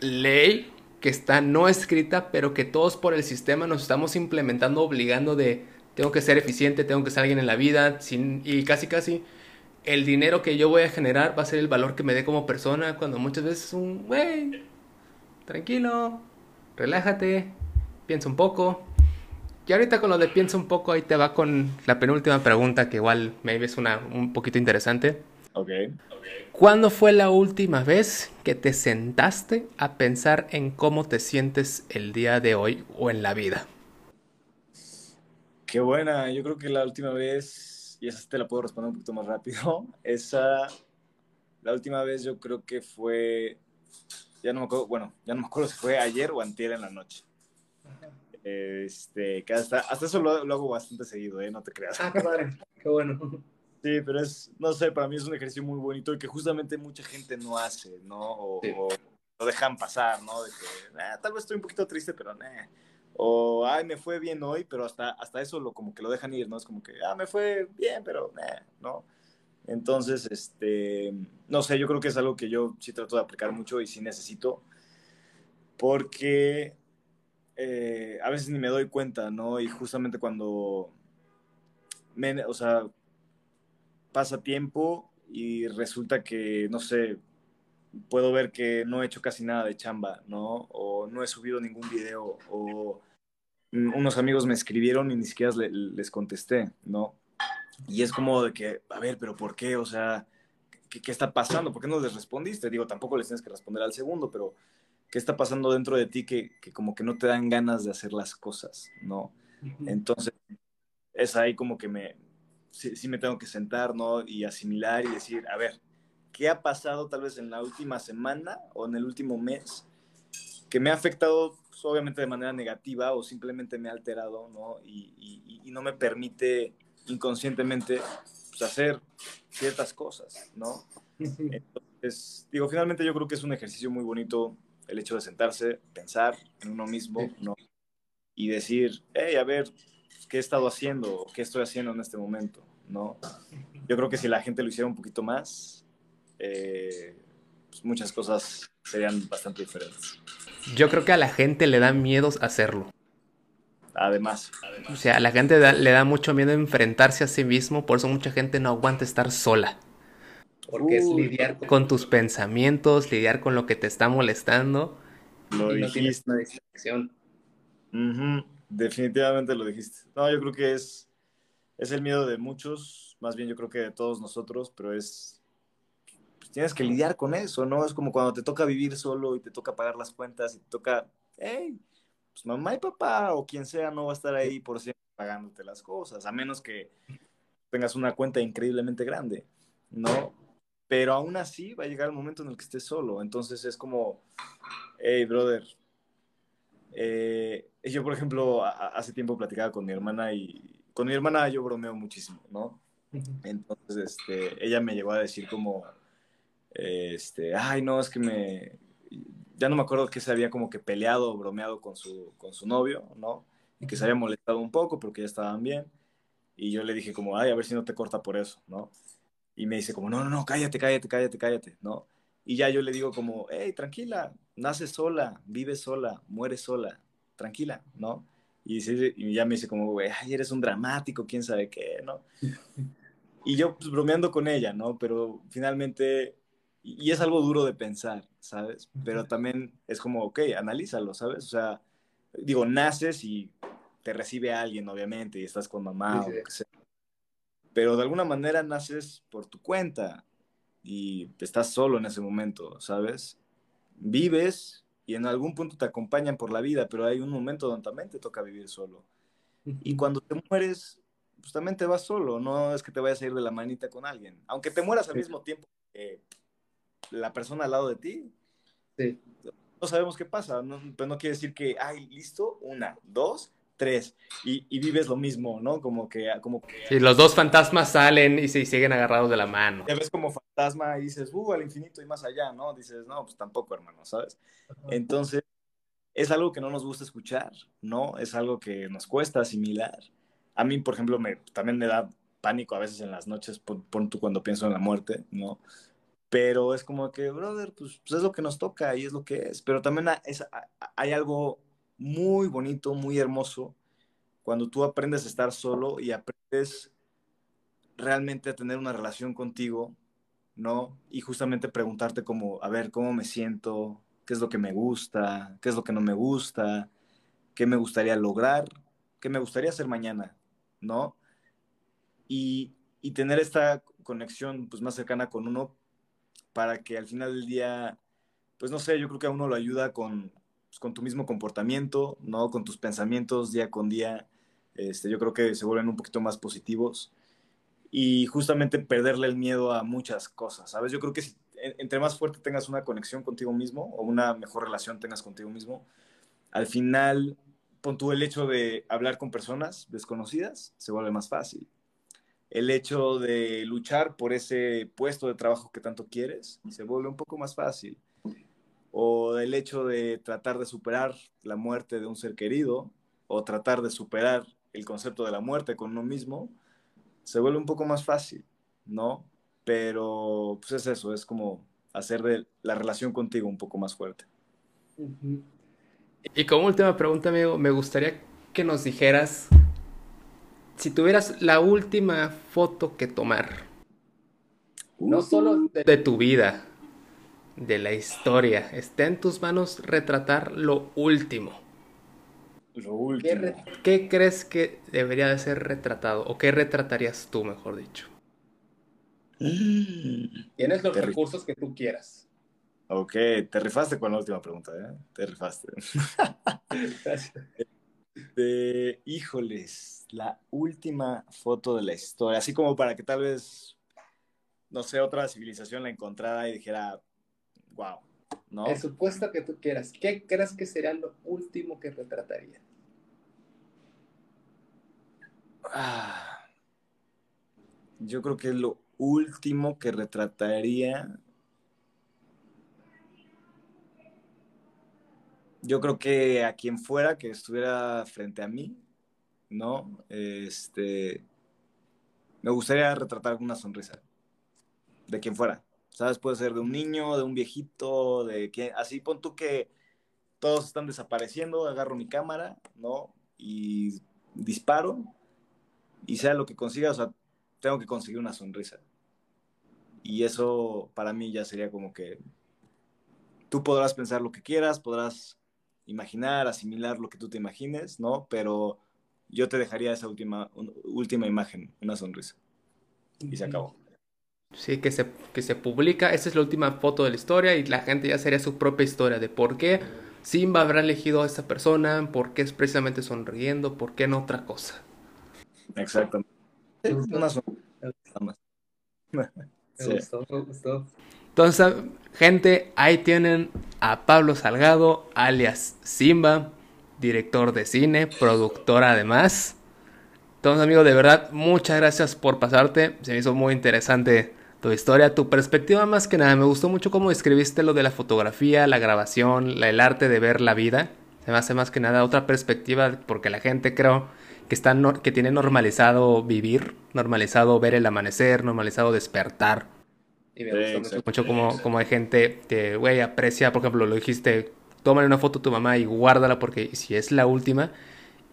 ley que está no escrita, pero que todos por el sistema nos estamos implementando, obligando de tengo que ser eficiente, tengo que ser alguien en la vida, sin, y casi casi el dinero que yo voy a generar va a ser el valor que me dé como persona, cuando muchas veces un, güey, tranquilo, relájate, piensa un poco. Y ahorita con lo de piensa un poco, ahí te va con la penúltima pregunta, que igual me es una un poquito interesante. Ok. ¿Cuándo fue la última vez que te sentaste a pensar en cómo te sientes el día de hoy o en la vida? Qué buena, yo creo que la última vez, y esa te la puedo responder un poquito más rápido, esa, la última vez yo creo que fue, ya no me acuerdo, bueno, ya no me acuerdo si fue ayer o antier en la noche. Este, que hasta, hasta eso lo, hago bastante seguido, ¿eh? No te creas. Ah, qué padre, qué bueno. Sí, pero es, no sé, para mí es un ejercicio muy bonito y que justamente mucha gente no hace, ¿no? O, lo dejan pasar, ¿no? De que, ah, tal vez estoy un poquito triste, pero, nah o, ay, me fue bien hoy, pero hasta, hasta eso lo, como que lo dejan ir, ¿no? Es como que, ah, me fue bien, pero, ¿no? Entonces, este, no sé, yo creo que es algo que yo sí trato de aplicar mucho y sí necesito, porque eh, a veces ni me doy cuenta, ¿no? Y justamente cuando, me, o sea, pasa tiempo y resulta que, no sé, puedo ver que no he hecho casi nada de chamba, ¿no? O no he subido ningún video, o unos amigos me escribieron y ni siquiera les, contesté, ¿no? Y es como de que, a ver, pero ¿por qué? O sea, ¿qué, está pasando? ¿Por qué no les respondiste? Digo, tampoco les tienes que responder al segundo, pero ¿qué está pasando dentro de ti que, que como que no te dan ganas de hacer las cosas, ¿no? Entonces, es ahí como que me, sí, sí, me tengo que sentar, ¿no? Y asimilar y decir, a ver, ¿qué ha pasado tal vez en la última semana o en el último mes que me ha afectado pues, obviamente de manera negativa o simplemente me ha alterado, ¿no? Y, no me permite inconscientemente pues, hacer ciertas cosas, ¿no? Entonces, digo, finalmente yo creo que es un ejercicio muy bonito el hecho de sentarse, pensar en uno mismo, ¿no? Y decir, hey, a ver, ¿qué he estado haciendo? ¿Qué estoy haciendo en este momento? ¿No? Yo creo que si la gente lo hiciera un poquito más, eh, pues muchas cosas serían bastante diferentes. Yo creo que a la gente le da miedo hacerlo. Además. O sea, a la gente le da mucho miedo enfrentarse a sí mismo, por eso mucha gente no aguanta estar sola. Porque es lidiar con tus pensamientos, lidiar con lo que te está molestando. Lo dijiste. Definitivamente lo dijiste. No, yo creo que es, es el miedo de muchos, más bien yo creo que de todos nosotros, pero es pues, tienes que lidiar con eso, ¿no? Es como cuando te toca vivir solo y te toca pagar las cuentas y te toca, hey, pues mamá y papá o quien sea no va a estar ahí por siempre pagándote las cosas, a menos que tengas una cuenta increíblemente grande, ¿no? Pero aún así va a llegar el momento en el que estés solo, entonces es como, hey, brother, eh, yo, por ejemplo, hace tiempo platicaba con mi hermana y con mi hermana yo bromeo muchísimo, ¿no? Entonces, este, ella me llegó a decir como, este, ay, no, es que me, ya no me acuerdo que se había como que peleado o bromeado con su, con su novio, ¿no? Y que se había molestado un poco porque ya estaban bien. Y yo le dije como, ay, a ver si no te corta por eso, ¿no? Y me dice como, no, no, no, cállate, cállate, cállate, cállate, ¿no? Y ya yo le digo como, hey, tranquila, nace sola, vive sola, muere sola, tranquila, ¿no? Y, y ya me dice como, güey, ay, eres un dramático, quién sabe qué, ¿no? Y yo pues bromeando con ella, ¿no? Pero finalmente, y es algo duro de pensar, ¿sabes? Pero también es como, ok, analízalo, ¿sabes? O sea, digo, naces y te recibe alguien, obviamente, y estás con mamá o lo que sea. Pero de alguna manera naces por tu cuenta y estás solo en ese momento, ¿sabes? Vives y en algún punto te acompañan por la vida, pero hay un momento donde también te toca vivir solo. Y cuando te mueres, pues también te vas solo, no es que te vayas a ir de la manita con alguien. Aunque te mueras al mismo tiempo que la persona al lado de ti, sí. no sabemos qué pasa, no, pero no quiere decir que, ay, listo, una, dos, tres, y, y, vives lo mismo, ¿no? Como que... Como que sí, los dos fantasmas salen y se siguen agarrados de la mano. Ya ves como fantasma y dices, uh, al infinito y más allá, ¿no? Dices, no, pues tampoco, hermano, ¿sabes? Entonces, es algo que no nos gusta escuchar, ¿no? Es algo que nos cuesta asimilar. A mí, por ejemplo, me, también me da pánico a veces en las noches, por, por tú cuando pienso en la muerte, ¿no? Pero es como que, brother, pues, pues, es lo que nos toca y es lo que es. Pero también hay algo muy bonito, muy hermoso, cuando tú aprendes a estar solo y aprendes realmente a tener una relación contigo, ¿no? Y justamente preguntarte como, a ver, ¿cómo me siento? ¿Qué es lo que me gusta? ¿Qué es lo que no me gusta? ¿Qué me gustaría lograr? ¿Qué me gustaría hacer mañana? ¿No? Y, y tener esta conexión pues, más cercana con uno para que al final del día, pues no sé, yo creo que a uno lo ayuda con, pues, con tu mismo comportamiento, ¿no? Con tus pensamientos día con día. Este, yo creo que se vuelven un poquito más positivos y justamente perderle el miedo a muchas cosas, ¿sabes? Yo creo que si, entre más fuerte tengas una conexión contigo mismo o una mejor relación tengas contigo mismo, al final, pon tú el hecho de hablar con personas desconocidas, se vuelve más fácil. El hecho de luchar por ese puesto de trabajo que tanto quieres, se vuelve un poco más fácil o el hecho de tratar de superar la muerte de un ser querido, o tratar de superar el concepto de la muerte con uno mismo, se vuelve un poco más fácil, ¿no? Pero pues es eso, es como hacer de la relación contigo un poco más fuerte. Y como última pregunta, amigo, me gustaría que nos dijeras si tuvieras la última foto que tomar, no solo de tu vida, de la historia. Está en tus manos retratar lo último. Lo último. ¿Qué, crees que debería de ser retratado? ¿O qué retratarías tú, mejor dicho? Mm. Tienes los recursos que tú quieras. Ok, te rifaste con la última pregunta, ¿eh? Te rifaste. de, híjoles, la última foto de la historia, así como para que tal vez, no sé, otra civilización la encontrara y dijera, wow, ¿no? El supuesto que tú quieras, ¿qué crees que sería lo último que retrataría? Ah, yo creo que lo último que retrataría. Yo creo que a quien fuera que estuviera frente a mí, ¿no? Este. Me gustaría retratar una sonrisa. De quien fuera. ¿Sabes? Puede ser de un niño, de un viejito, de que así pon tú que todos están desapareciendo, agarro mi cámara, ¿no? Y disparo y sea lo que consiga, o sea, tengo que conseguir una sonrisa. y eso para mí ya sería como que tú podrás pensar lo que quieras, podrás imaginar, asimilar lo que tú te imagines, ¿no? Pero yo te dejaría esa última, última imagen, una sonrisa. Y se acabó. Sí, que se, que se publica, esa es la última foto de la historia y la gente ya sería su propia historia de por qué Simba habrá elegido a esta persona, por qué es precisamente sonriendo, por qué no otra cosa. Exactamente. Una sonrisa. Me gustó, me gustó. Entonces, gente, ahí tienen a Pablo Salgado, alias Simba, director de cine, productor además. Entonces, amigo, de verdad, muchas gracias por pasarte. Se me hizo muy interesante tu historia, tu perspectiva más que nada. Me gustó mucho cómo describiste lo de la fotografía, la grabación, el arte de ver la vida. Se me hace más que nada otra perspectiva porque la gente creo que, está que tiene normalizado vivir, normalizado ver el amanecer, normalizado despertar. Y me gustó mucho, como, como hay gente que, güey, aprecia, por ejemplo, lo dijiste, tómale una foto a tu mamá y guárdala porque si es la última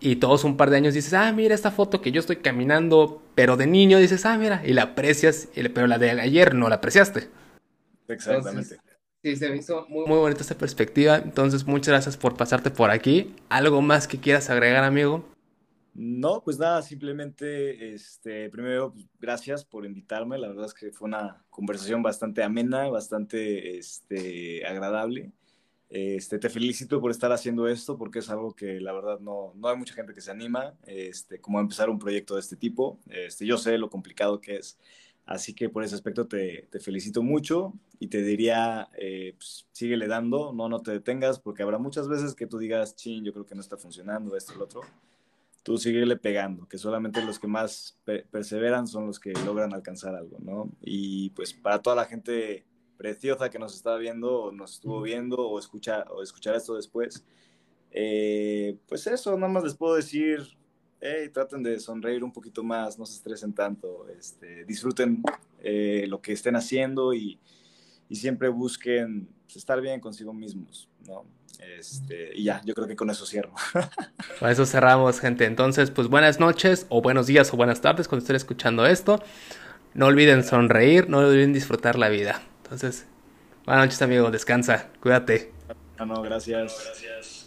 y todos un par de años dices, ah, mira esta foto que yo estoy caminando, pero de niño dices, ah, mira, y la aprecias, pero la de ayer no la apreciaste. Exactamente. sí, se me hizo muy, muy bonita esta perspectiva. Entonces, muchas gracias por pasarte por aquí. ¿Algo más que quieras agregar, amigo? No, pues nada, simplemente, este, primero, pues, gracias por invitarme. La verdad es que fue una conversación bastante amena, bastante este, agradable. Este, te felicito por estar haciendo esto porque es algo que la verdad no, no hay mucha gente que se anima, este, como a empezar un proyecto de este tipo. Este, yo sé lo complicado que es, así que por ese aspecto te, te felicito mucho y te diría, eh, pues, síguele dando, no, no te detengas porque habrá muchas veces que tú digas, chin, yo creo que no está funcionando esto, lo otro tú síguele pegando, que solamente los que más perseveran son los que logran alcanzar algo, ¿no? Y pues para toda la gente preciosa que nos está viendo, o nos estuvo viendo, o escucha, o escuchar esto después, eh, pues eso, nada más les puedo decir, hey, traten de sonreír un poquito más, no se estresen tanto, este, disfruten eh, lo que estén haciendo y, y siempre busquen pues, estar bien consigo mismos, ¿no? Este, y ya, yo creo que con eso cierro. Con eso cerramos, gente. Entonces, pues buenas noches, o buenos días, o buenas tardes cuando estén escuchando esto. No olviden sonreír, no olviden disfrutar la vida. Entonces, buenas noches, amigo. Descansa, cuídate. No, no, gracias. gracias.